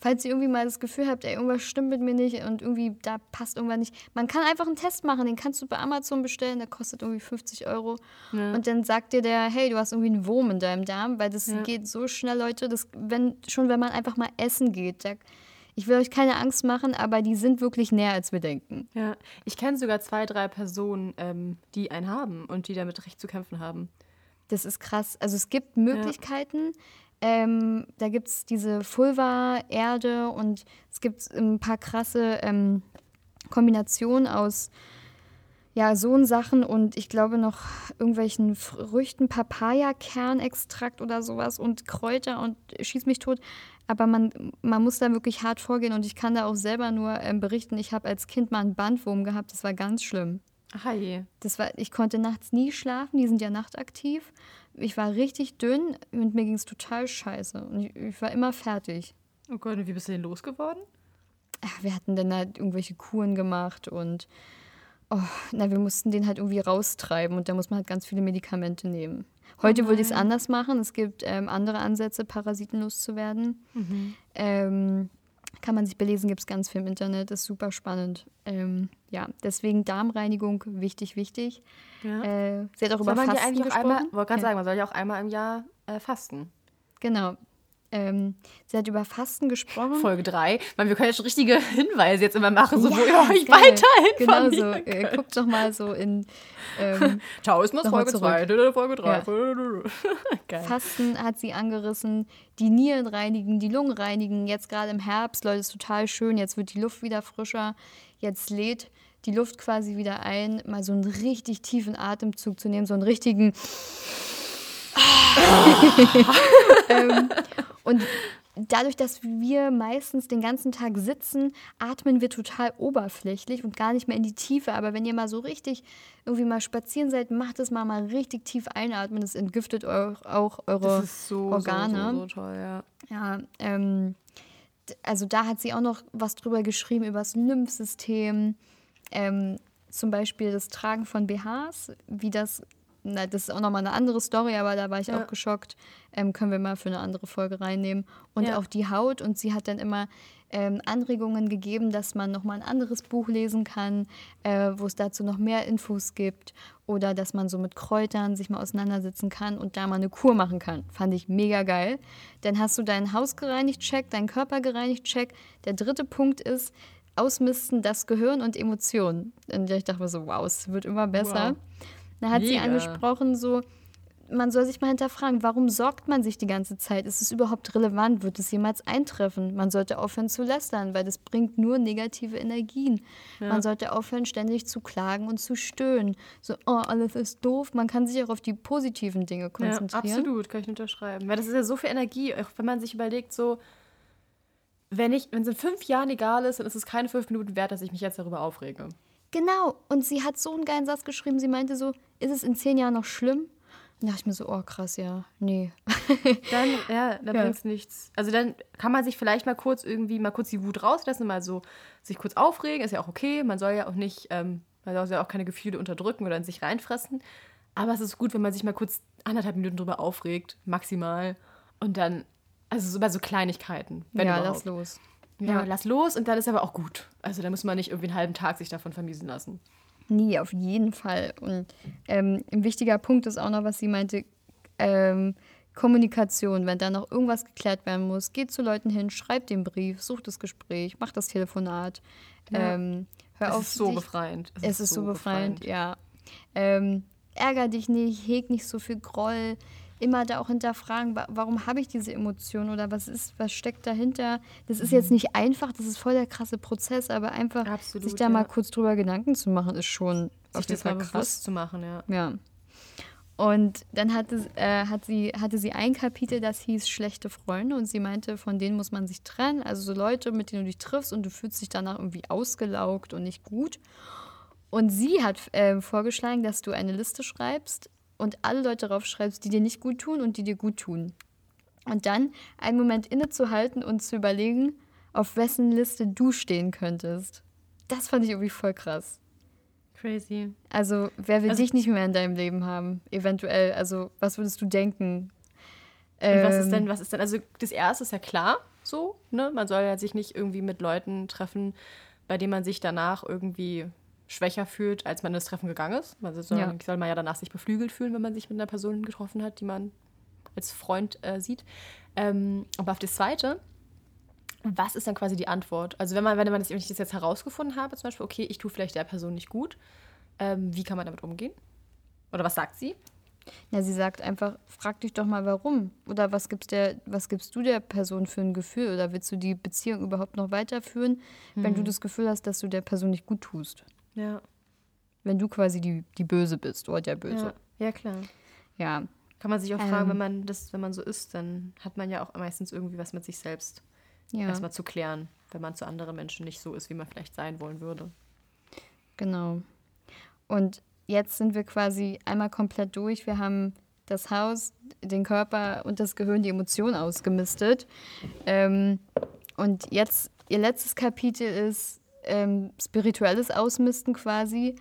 falls ihr irgendwie mal das Gefühl habt, ey, irgendwas stimmt mit mir nicht und irgendwie da passt irgendwas nicht. Man kann einfach einen Test machen, den kannst du bei Amazon bestellen, der kostet irgendwie 50 Euro. Ja. Und dann sagt dir der, hey, du hast irgendwie einen Wurm in deinem Darm, weil das Ja. geht so schnell, Leute. Das, wenn, schon wenn man einfach mal essen geht. Da, ich will euch keine Angst machen, aber die sind wirklich näher, als wir denken. Ja, ich kenne sogar zwei, drei Personen, ähm, die einen haben und die damit recht zu kämpfen haben. Das ist krass. Also es gibt Möglichkeiten. Ähm, da gibt es diese Fulva-Erde und es gibt ein paar krasse ähm, Kombinationen aus ja, so Sachen und ich glaube noch irgendwelchen Früchten, Papaya-Kernextrakt oder sowas und Kräuter und schieß mich tot. Aber man, man muss da wirklich hart vorgehen und ich kann da auch selber nur ähm, berichten, ich habe als Kind mal einen Bandwurm gehabt, das war ganz schlimm. Ach je. Das war, ich konnte nachts nie schlafen, die sind ja nachtaktiv. Ich war richtig dünn und mir ging es total scheiße. Und ich, ich war immer fertig. Oh Gott, und wie bist du denn losgeworden? Ja, wir hatten dann halt irgendwelche Kuren gemacht und oh, na, wir mussten den halt irgendwie raustreiben und da muss man halt ganz viele Medikamente nehmen. Heute würde ich es anders machen. Es gibt ähm, andere Ansätze, Parasiten loszuwerden. Ähm, kann man sich belesen, gibt es ganz viel im Internet, ist super spannend. Ähm, ja, deswegen Darmreinigung, wichtig, wichtig. Ja. Äh, sie hat auch Soll über Fasten auch gesprochen. einmal, wollte gerade Ja. sagen, man soll ja auch einmal im Jahr äh, fasten. Genau. Ähm, sie hat über Fasten gesprochen. Folge 3. Man, wir können ja schon richtige Hinweise jetzt immer machen, so wo Ja, ihr euch geil. weiter Genau so. Äh, guckt doch mal so in ähm, Nochmal Folge zurück. 2, Folge 3. Geil. Fasten hat sie angerissen. Die Nieren reinigen, die Lungen reinigen. Jetzt gerade im Herbst, Leute, ist total schön. Jetzt wird die Luft wieder frischer. Jetzt lädt die Luft quasi wieder ein, mal so einen richtig tiefen Atemzug zu nehmen, so einen richtigen. ähm, und dadurch, dass wir meistens den ganzen Tag sitzen, atmen wir total oberflächlich und gar nicht mehr in die Tiefe. Aber wenn ihr mal so richtig irgendwie mal spazieren seid, macht es mal mal richtig tief einatmen. Das entgiftet eu auch eure Das ist so, Organe. so, so, so toll, ja. ja, ähm, also da hat sie auch noch was drüber geschrieben, über das Lymphsystem. Ähm, zum Beispiel das Tragen von BHs, wie das, na, das ist auch nochmal eine andere Story, aber da war ich Ja. auch geschockt. Ähm, können wir mal für eine andere Folge reinnehmen. Und Ja. auch die Haut. Und sie hat dann immer ähm, Anregungen gegeben, dass man nochmal ein anderes Buch lesen kann, äh, wo es dazu noch mehr Infos gibt. Oder dass man so mit Kräutern sich mal auseinandersetzen kann und da mal eine Kur machen kann. Fand ich mega geil. Dann hast du dein Haus gereinigt, check, deinen Körper gereinigt, check. Der dritte Punkt ist, ausmisten das Gehirn und Emotionen. Und ich dachte mir so, wow, es wird immer besser. Wow. Da hat sie Mega. angesprochen, so, man soll sich mal hinterfragen, warum sorgt man sich die ganze Zeit? Ist es überhaupt relevant? Wird es jemals eintreffen? Man sollte aufhören zu lästern, weil das bringt nur negative Energien. Ja. Man sollte aufhören, ständig zu klagen und zu stöhnen. So, oh, alles ist doof. Man kann sich auch auf die positiven Dinge konzentrieren. Ja, absolut, kann ich unterschreiben. Weil das ist ja so viel Energie, auch wenn man sich überlegt, so, wenn ich, wenn es in fünf Jahren egal ist, dann ist es keine fünf Minuten wert, dass ich mich jetzt darüber aufrege. Genau. Und sie hat so einen geilen Satz geschrieben. Sie meinte so, ist es in zehn Jahren noch schlimm? Da dachte ich mir so, oh krass, ja, nee. dann, ja, dann ja. bringt nichts. Also dann kann man sich vielleicht mal kurz irgendwie, mal kurz die Wut rauslassen, mal so sich kurz aufregen, ist ja auch okay. Man soll ja auch nicht, ähm, man soll ja auch keine Gefühle unterdrücken oder in sich reinfressen. Aber es ist gut, wenn man sich mal kurz anderthalb Minuten drüber aufregt, maximal. Und dann, also so bei so Kleinigkeiten. ja, überhaupt. lass los. Ja, ja, lass los und dann ist aber auch gut. Also da muss man nicht irgendwie einen halben Tag sich davon vermiesen lassen. Nie, auf jeden Fall. Und ähm, ein wichtiger Punkt ist auch noch, was sie meinte, ähm, Kommunikation. Wenn da noch irgendwas geklärt werden muss, geht zu Leuten hin, schreibt den Brief, sucht das Gespräch, macht das Telefonat. Ja. Ähm, hör es auf. Ist so dich. befreiend. Es, es ist, so befreiend, befreiend. ja. Ähm, ärger dich nicht, heg nicht so viel Groll immer da auch hinterfragen, warum habe ich diese Emotion oder was ist, was steckt dahinter. Das ist jetzt mhm. nicht einfach, das ist voll der krasse Prozess, aber einfach Absolut, sich da ja. mal kurz drüber Gedanken zu machen, ist schon sich auf jeden Fall krass. bewusst zu machen, ja. Ja. Und dann hatte, äh, hat sie, hatte sie ein Kapitel, das hieß schlechte Freunde und sie meinte, von denen muss man sich trennen. Also so Leute, mit denen du dich triffst und du fühlst dich danach irgendwie ausgelaugt und nicht gut. Und sie hat äh, vorgeschlagen, dass du eine Liste schreibst und alle Leute draufschreibst, die dir nicht gut tun und die dir gut tun. Und dann einen Moment innezuhalten und zu überlegen, auf wessen Liste du stehen könntest. Das fand ich irgendwie voll krass. Crazy. Also, wer will also, dich nicht mehr in deinem Leben haben? Eventuell. Also, was würdest du denken? Und was ist ähm, denn, was ist denn? Also, das erste ist ja klar, so, ne? Man soll ja sich nicht irgendwie mit Leuten treffen, bei denen man sich danach irgendwie schwächer fühlt, als man in das Treffen gegangen ist. Also soll, ja. soll man ja danach sich beflügelt fühlen, wenn man sich mit einer Person getroffen hat, die man als Freund äh, sieht. Ähm, aber auf das Zweite, was ist dann quasi die Antwort? Also wenn man, wenn man das, wenn ich das jetzt herausgefunden habe, zum Beispiel, okay, ich tue vielleicht der Person nicht gut, ähm, wie kann man damit umgehen? Oder was sagt sie? Ja, sie sagt einfach, frag dich doch mal warum. Oder was gibst, der, was gibst du der Person für ein Gefühl? Oder willst du die Beziehung überhaupt noch weiterführen, hm. wenn du hm. das Gefühl hast, dass du der Person nicht gut tust? Ja. Wenn du quasi die, die Böse bist oder der Böse. Ja, ja klar. Ja. Kann man sich auch ähm, fragen, wenn man das, wenn man so ist, dann hat man ja auch meistens irgendwie was mit sich selbst ja. erstmal zu klären, wenn man zu anderen Menschen nicht so ist, wie man vielleicht sein wollen würde. Genau. Und jetzt sind wir quasi einmal komplett durch. Wir haben das Haus, den Körper und das Gehirn, die Emotionen ausgemistet. Ähm, und jetzt, ihr letztes Kapitel ist ähm, spirituelles Ausmisten quasi.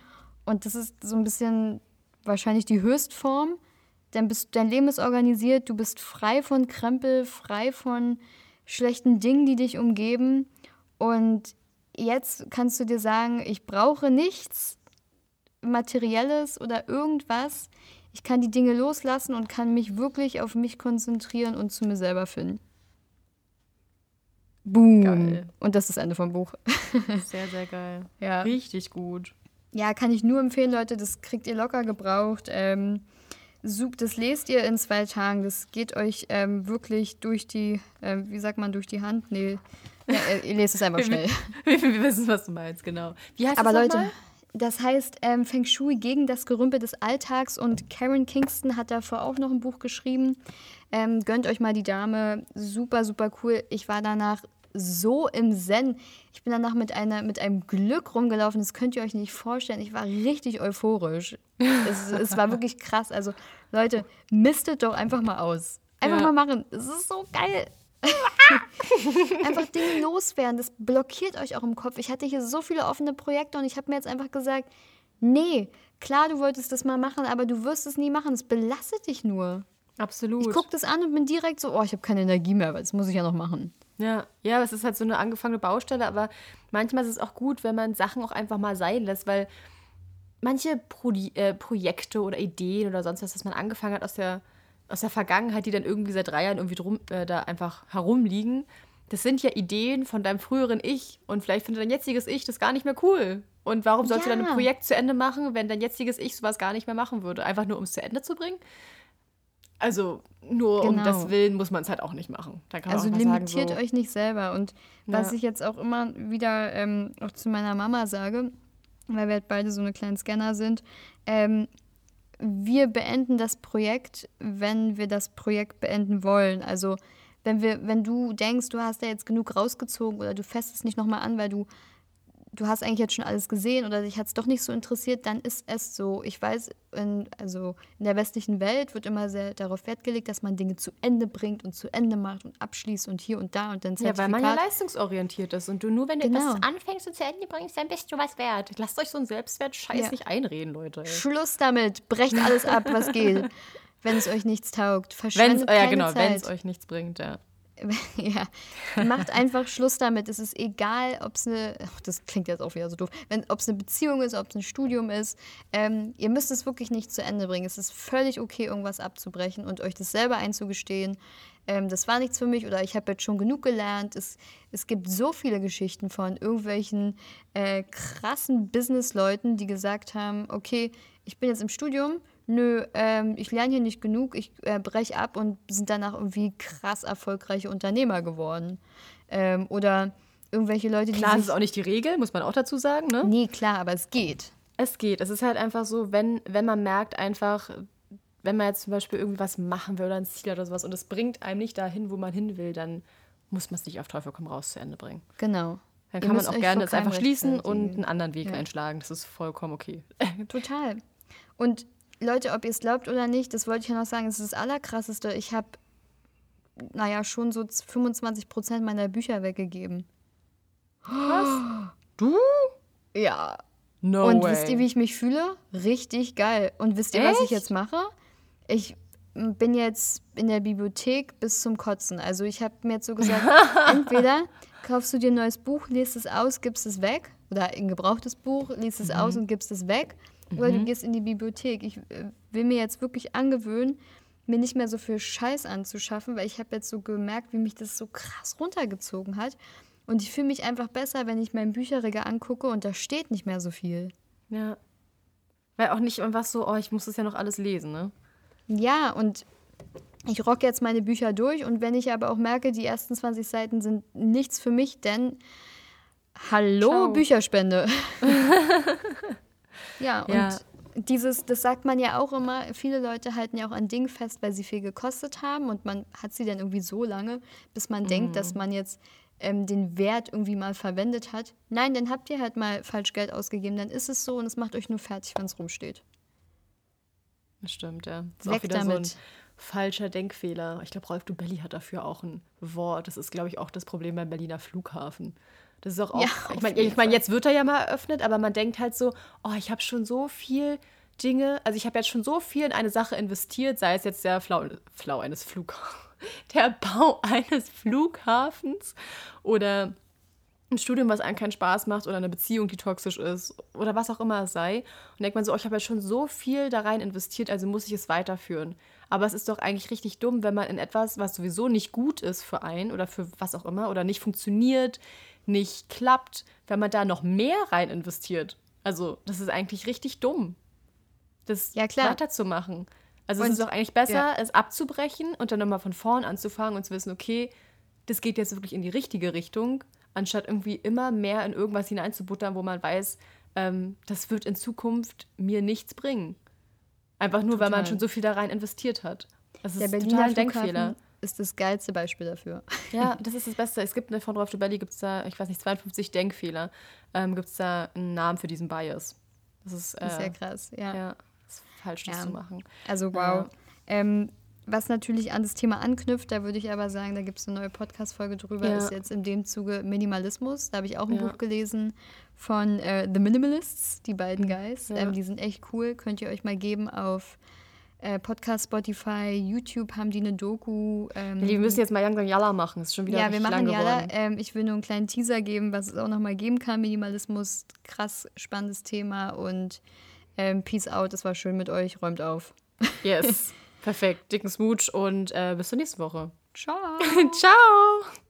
Und das ist so ein bisschen wahrscheinlich die Höchstform. Denn bist, dein Leben ist organisiert, du bist frei von Krempel, frei von schlechten Dingen, die dich umgeben. Und jetzt kannst du dir sagen, ich brauche nichts Materielles oder irgendwas. Ich kann die Dinge loslassen und kann mich wirklich auf mich konzentrieren und zu mir selber finden. Boom. Geil. Und das ist das Ende vom Buch. Sehr, sehr geil. Ja. Richtig gut. Ja, kann ich nur empfehlen, Leute. Das kriegt ihr locker gebraucht. Ähm, das lest ihr in zwei Tagen. Das geht euch ähm, wirklich durch die, äh, wie sagt man, durch die Hand? Nee. Ja, ihr lest es einfach schnell. wir, wir, wissen, was du meinst, genau. Wie heißt Aber das Leute, mal? Das heißt ähm, Feng Shui gegen das Gerümpel des Alltags und Karen Kingston hat davor auch noch ein Buch geschrieben. Ähm, gönnt euch mal die Dame. Super, super cool. Ich war danach so im Zen. Ich bin danach mit, einer, mit einem Glück rumgelaufen, das könnt ihr euch nicht vorstellen. Ich war richtig euphorisch. es, es war wirklich krass. Also, Leute, mistet doch einfach mal aus. Einfach ja. mal machen. Es ist so geil. Einfach Dinge loswerden. Das blockiert euch auch im Kopf. Ich hatte hier so viele offene Projekte und ich habe mir jetzt einfach gesagt, nee, klar, du wolltest das mal machen, aber du wirst es nie machen. Es belastet dich nur. Absolut. Ich gucke das an und bin direkt so, oh, ich habe keine Energie mehr, weil das muss ich ja noch machen. Ja, ja, es ist halt so eine angefangene Baustelle, aber manchmal ist es auch gut, wenn man Sachen auch einfach mal sein lässt, weil manche Pro äh, Projekte oder Ideen oder sonst was, das man angefangen hat aus der, aus der Vergangenheit, die dann irgendwie seit drei Jahren irgendwie drum, äh, da einfach herumliegen, das sind ja Ideen von deinem früheren Ich und vielleicht findet dein jetziges Ich das gar nicht mehr cool. Und warum sollst ja. du dann ein Projekt zu Ende machen, wenn dein jetziges Ich sowas gar nicht mehr machen würde? Einfach nur, um es zu Ende zu bringen? Also nur genau. um das Willen muss man es halt auch nicht machen. also limitiert sagen, so, euch nicht selber. Und was ja. ich jetzt auch immer wieder ähm, auch zu meiner Mama sage, weil wir halt beide so eine kleinen Scanner sind, ähm, wir beenden das Projekt, wenn wir das Projekt beenden wollen. Also wenn wir, wenn du denkst, du hast da jetzt genug rausgezogen oder du fässt es nicht nochmal an, weil du du hast eigentlich jetzt schon alles gesehen oder dich hat es doch nicht so interessiert, dann ist es so. Ich weiß, in, also in der westlichen Welt wird immer sehr darauf Wert gelegt, dass man Dinge zu Ende bringt und zu Ende macht und abschließt und hier und da und dann Ja, weil man ja leistungsorientiert ist und du nur, wenn du genau. etwas anfängst und zu Ende bringst, dann bist du was wert. Lasst euch so einen Selbstwert-Scheiß ja. nicht einreden, Leute. Ey. Schluss damit. Brecht alles ab, was geht. wenn es euch nichts taugt. Verschwendet wenn's, ja, genau, wenn es euch nichts bringt, ja. ja, macht einfach Schluss damit. Es ist egal, ob es eine, das klingt jetzt auch wieder so doof, ob es eine Beziehung ist, ob es ein Studium ist. Ähm, ihr müsst es wirklich nicht zu Ende bringen. Es ist völlig okay, irgendwas abzubrechen und euch das selber einzugestehen. Ähm, das war nichts für mich oder ich habe jetzt schon genug gelernt. Es, es gibt so viele Geschichten von irgendwelchen äh, krassen Businessleuten, die gesagt haben, okay, ich bin jetzt im Studium, nö, ähm, ich lerne hier nicht genug, ich äh, breche ab und sind danach irgendwie krass erfolgreiche Unternehmer geworden. Ähm, oder irgendwelche Leute, die. Klar, das ist auch nicht die Regel, muss man auch dazu sagen, ne? Nee, klar, aber es geht. Es geht. Es ist halt einfach so, wenn, wenn man merkt einfach, wenn man jetzt zum Beispiel irgendwie was machen will oder ein Ziel oder sowas und es bringt einem nicht dahin, wo man hin will, dann muss man es nicht auf Teufel komm raus zu Ende bringen. Genau. Dann kann man auch gerne das einfach schließen und einen anderen Weg ja. einschlagen. Das ist vollkommen okay. Total. Und Leute, ob ihr es glaubt oder nicht, das wollte ich ja noch sagen, das ist das Allerkrasseste. Ich habe, naja, schon so 25 Prozent meiner Bücher weggegeben. Was? Du? Ja. No Und way. wisst ihr, wie ich mich fühle? Richtig geil. Und wisst ihr, Echt? was ich jetzt mache? Ich bin jetzt in der Bibliothek bis zum Kotzen. Also ich habe mir jetzt so gesagt, entweder kaufst du dir ein neues Buch, liest es aus, gibst es weg. Oder ein gebrauchtes Buch, liest es mhm. aus und gibst es weg oder du mhm. gehst in die Bibliothek. Ich äh, will mir jetzt wirklich angewöhnen, mir nicht mehr so viel Scheiß anzuschaffen, weil ich habe jetzt so gemerkt, wie mich das so krass runtergezogen hat. Und ich fühle mich einfach besser, wenn ich mein Bücherregal angucke und da steht nicht mehr so viel. Ja. Weil auch nicht einfach so, oh, ich muss das ja noch alles lesen, ne? Ja, und ich rocke jetzt meine Bücher durch und wenn ich aber auch merke, die ersten 20 Seiten sind nichts für mich, denn hallo Ciao. Bücherspende. Ja, und ja. dieses, das sagt man ja auch immer, viele Leute halten ja auch an Dingen fest, weil sie viel gekostet haben und man hat sie dann irgendwie so lange, bis man mhm. denkt, dass man jetzt ähm, den Wert irgendwie mal verwendet hat. Nein, dann habt ihr halt mal falsch Geld ausgegeben, dann ist es so und es macht euch nur fertig, wenn es rumsteht. Das stimmt, ja. Das ist Weg auch wieder damit. so ein falscher Denkfehler. Ich glaube, Rolf Dubelli hat dafür auch ein Wort. Das ist, glaube ich, auch das Problem beim Berliner Flughafen. Das ist auch, auch ja, ich meine, ich mein, jetzt wird er ja mal eröffnet, aber man denkt halt so, oh, ich habe schon so viel Dinge, also ich habe jetzt schon so viel in eine Sache investiert, sei es jetzt der Flau, Flau eines Flughafens, der Bau eines Flughafens oder ein Studium, was einem keinen Spaß macht oder eine Beziehung, die toxisch ist oder was auch immer es sei. Und denkt man so, oh, ich habe ja schon so viel da rein investiert, also muss ich es weiterführen. Aber es ist doch eigentlich richtig dumm, wenn man in etwas, was sowieso nicht gut ist für einen oder für was auch immer oder nicht funktioniert, nicht klappt, wenn man da noch mehr rein investiert. Also, das ist eigentlich richtig dumm, das ja, klar. weiterzumachen. Also, und, es ist doch eigentlich besser, ja. es abzubrechen und dann nochmal von vorn anzufangen und zu wissen, okay, das geht jetzt wirklich in die richtige Richtung, anstatt irgendwie immer mehr in irgendwas hineinzubuttern, wo man weiß, ähm, das wird in Zukunft mir nichts bringen. Einfach nur, total. weil man schon so viel da rein investiert hat. Das ist total ein Denkfehler ist das geilste Beispiel dafür. Ja, das ist das Beste. Es gibt eine, von Rolf Belli gibt es da, ich weiß nicht, 52 Denkfehler. Ähm, gibt es da einen Namen für diesen Bias. Das ist, äh, das ist sehr krass, ja. Ja, ist falsch, das ja. zu machen. Also, wow. Ähm, was natürlich an das Thema anknüpft, da würde ich aber sagen, da gibt es eine neue Podcast-Folge drüber, ja. ist jetzt in dem Zuge Minimalismus. Da habe ich auch ein ja. Buch gelesen von äh, The Minimalists, die beiden Guys. Ja. Ähm, die sind echt cool, könnt ihr euch mal geben auf äh, Podcast, Spotify, YouTube haben die eine Doku. Ähm, die müssen jetzt mal langsam Yalla machen, ist schon wieder Ja, wir machen Yalla. Ähm, ich will nur einen kleinen Teaser geben, was es auch nochmal geben kann. Minimalismus, krass spannendes Thema und ähm, Peace out, es war schön mit euch, räumt auf. Yes, perfekt. Dicken Smooch und äh, bis zur nächsten Woche. Ciao. Ciao.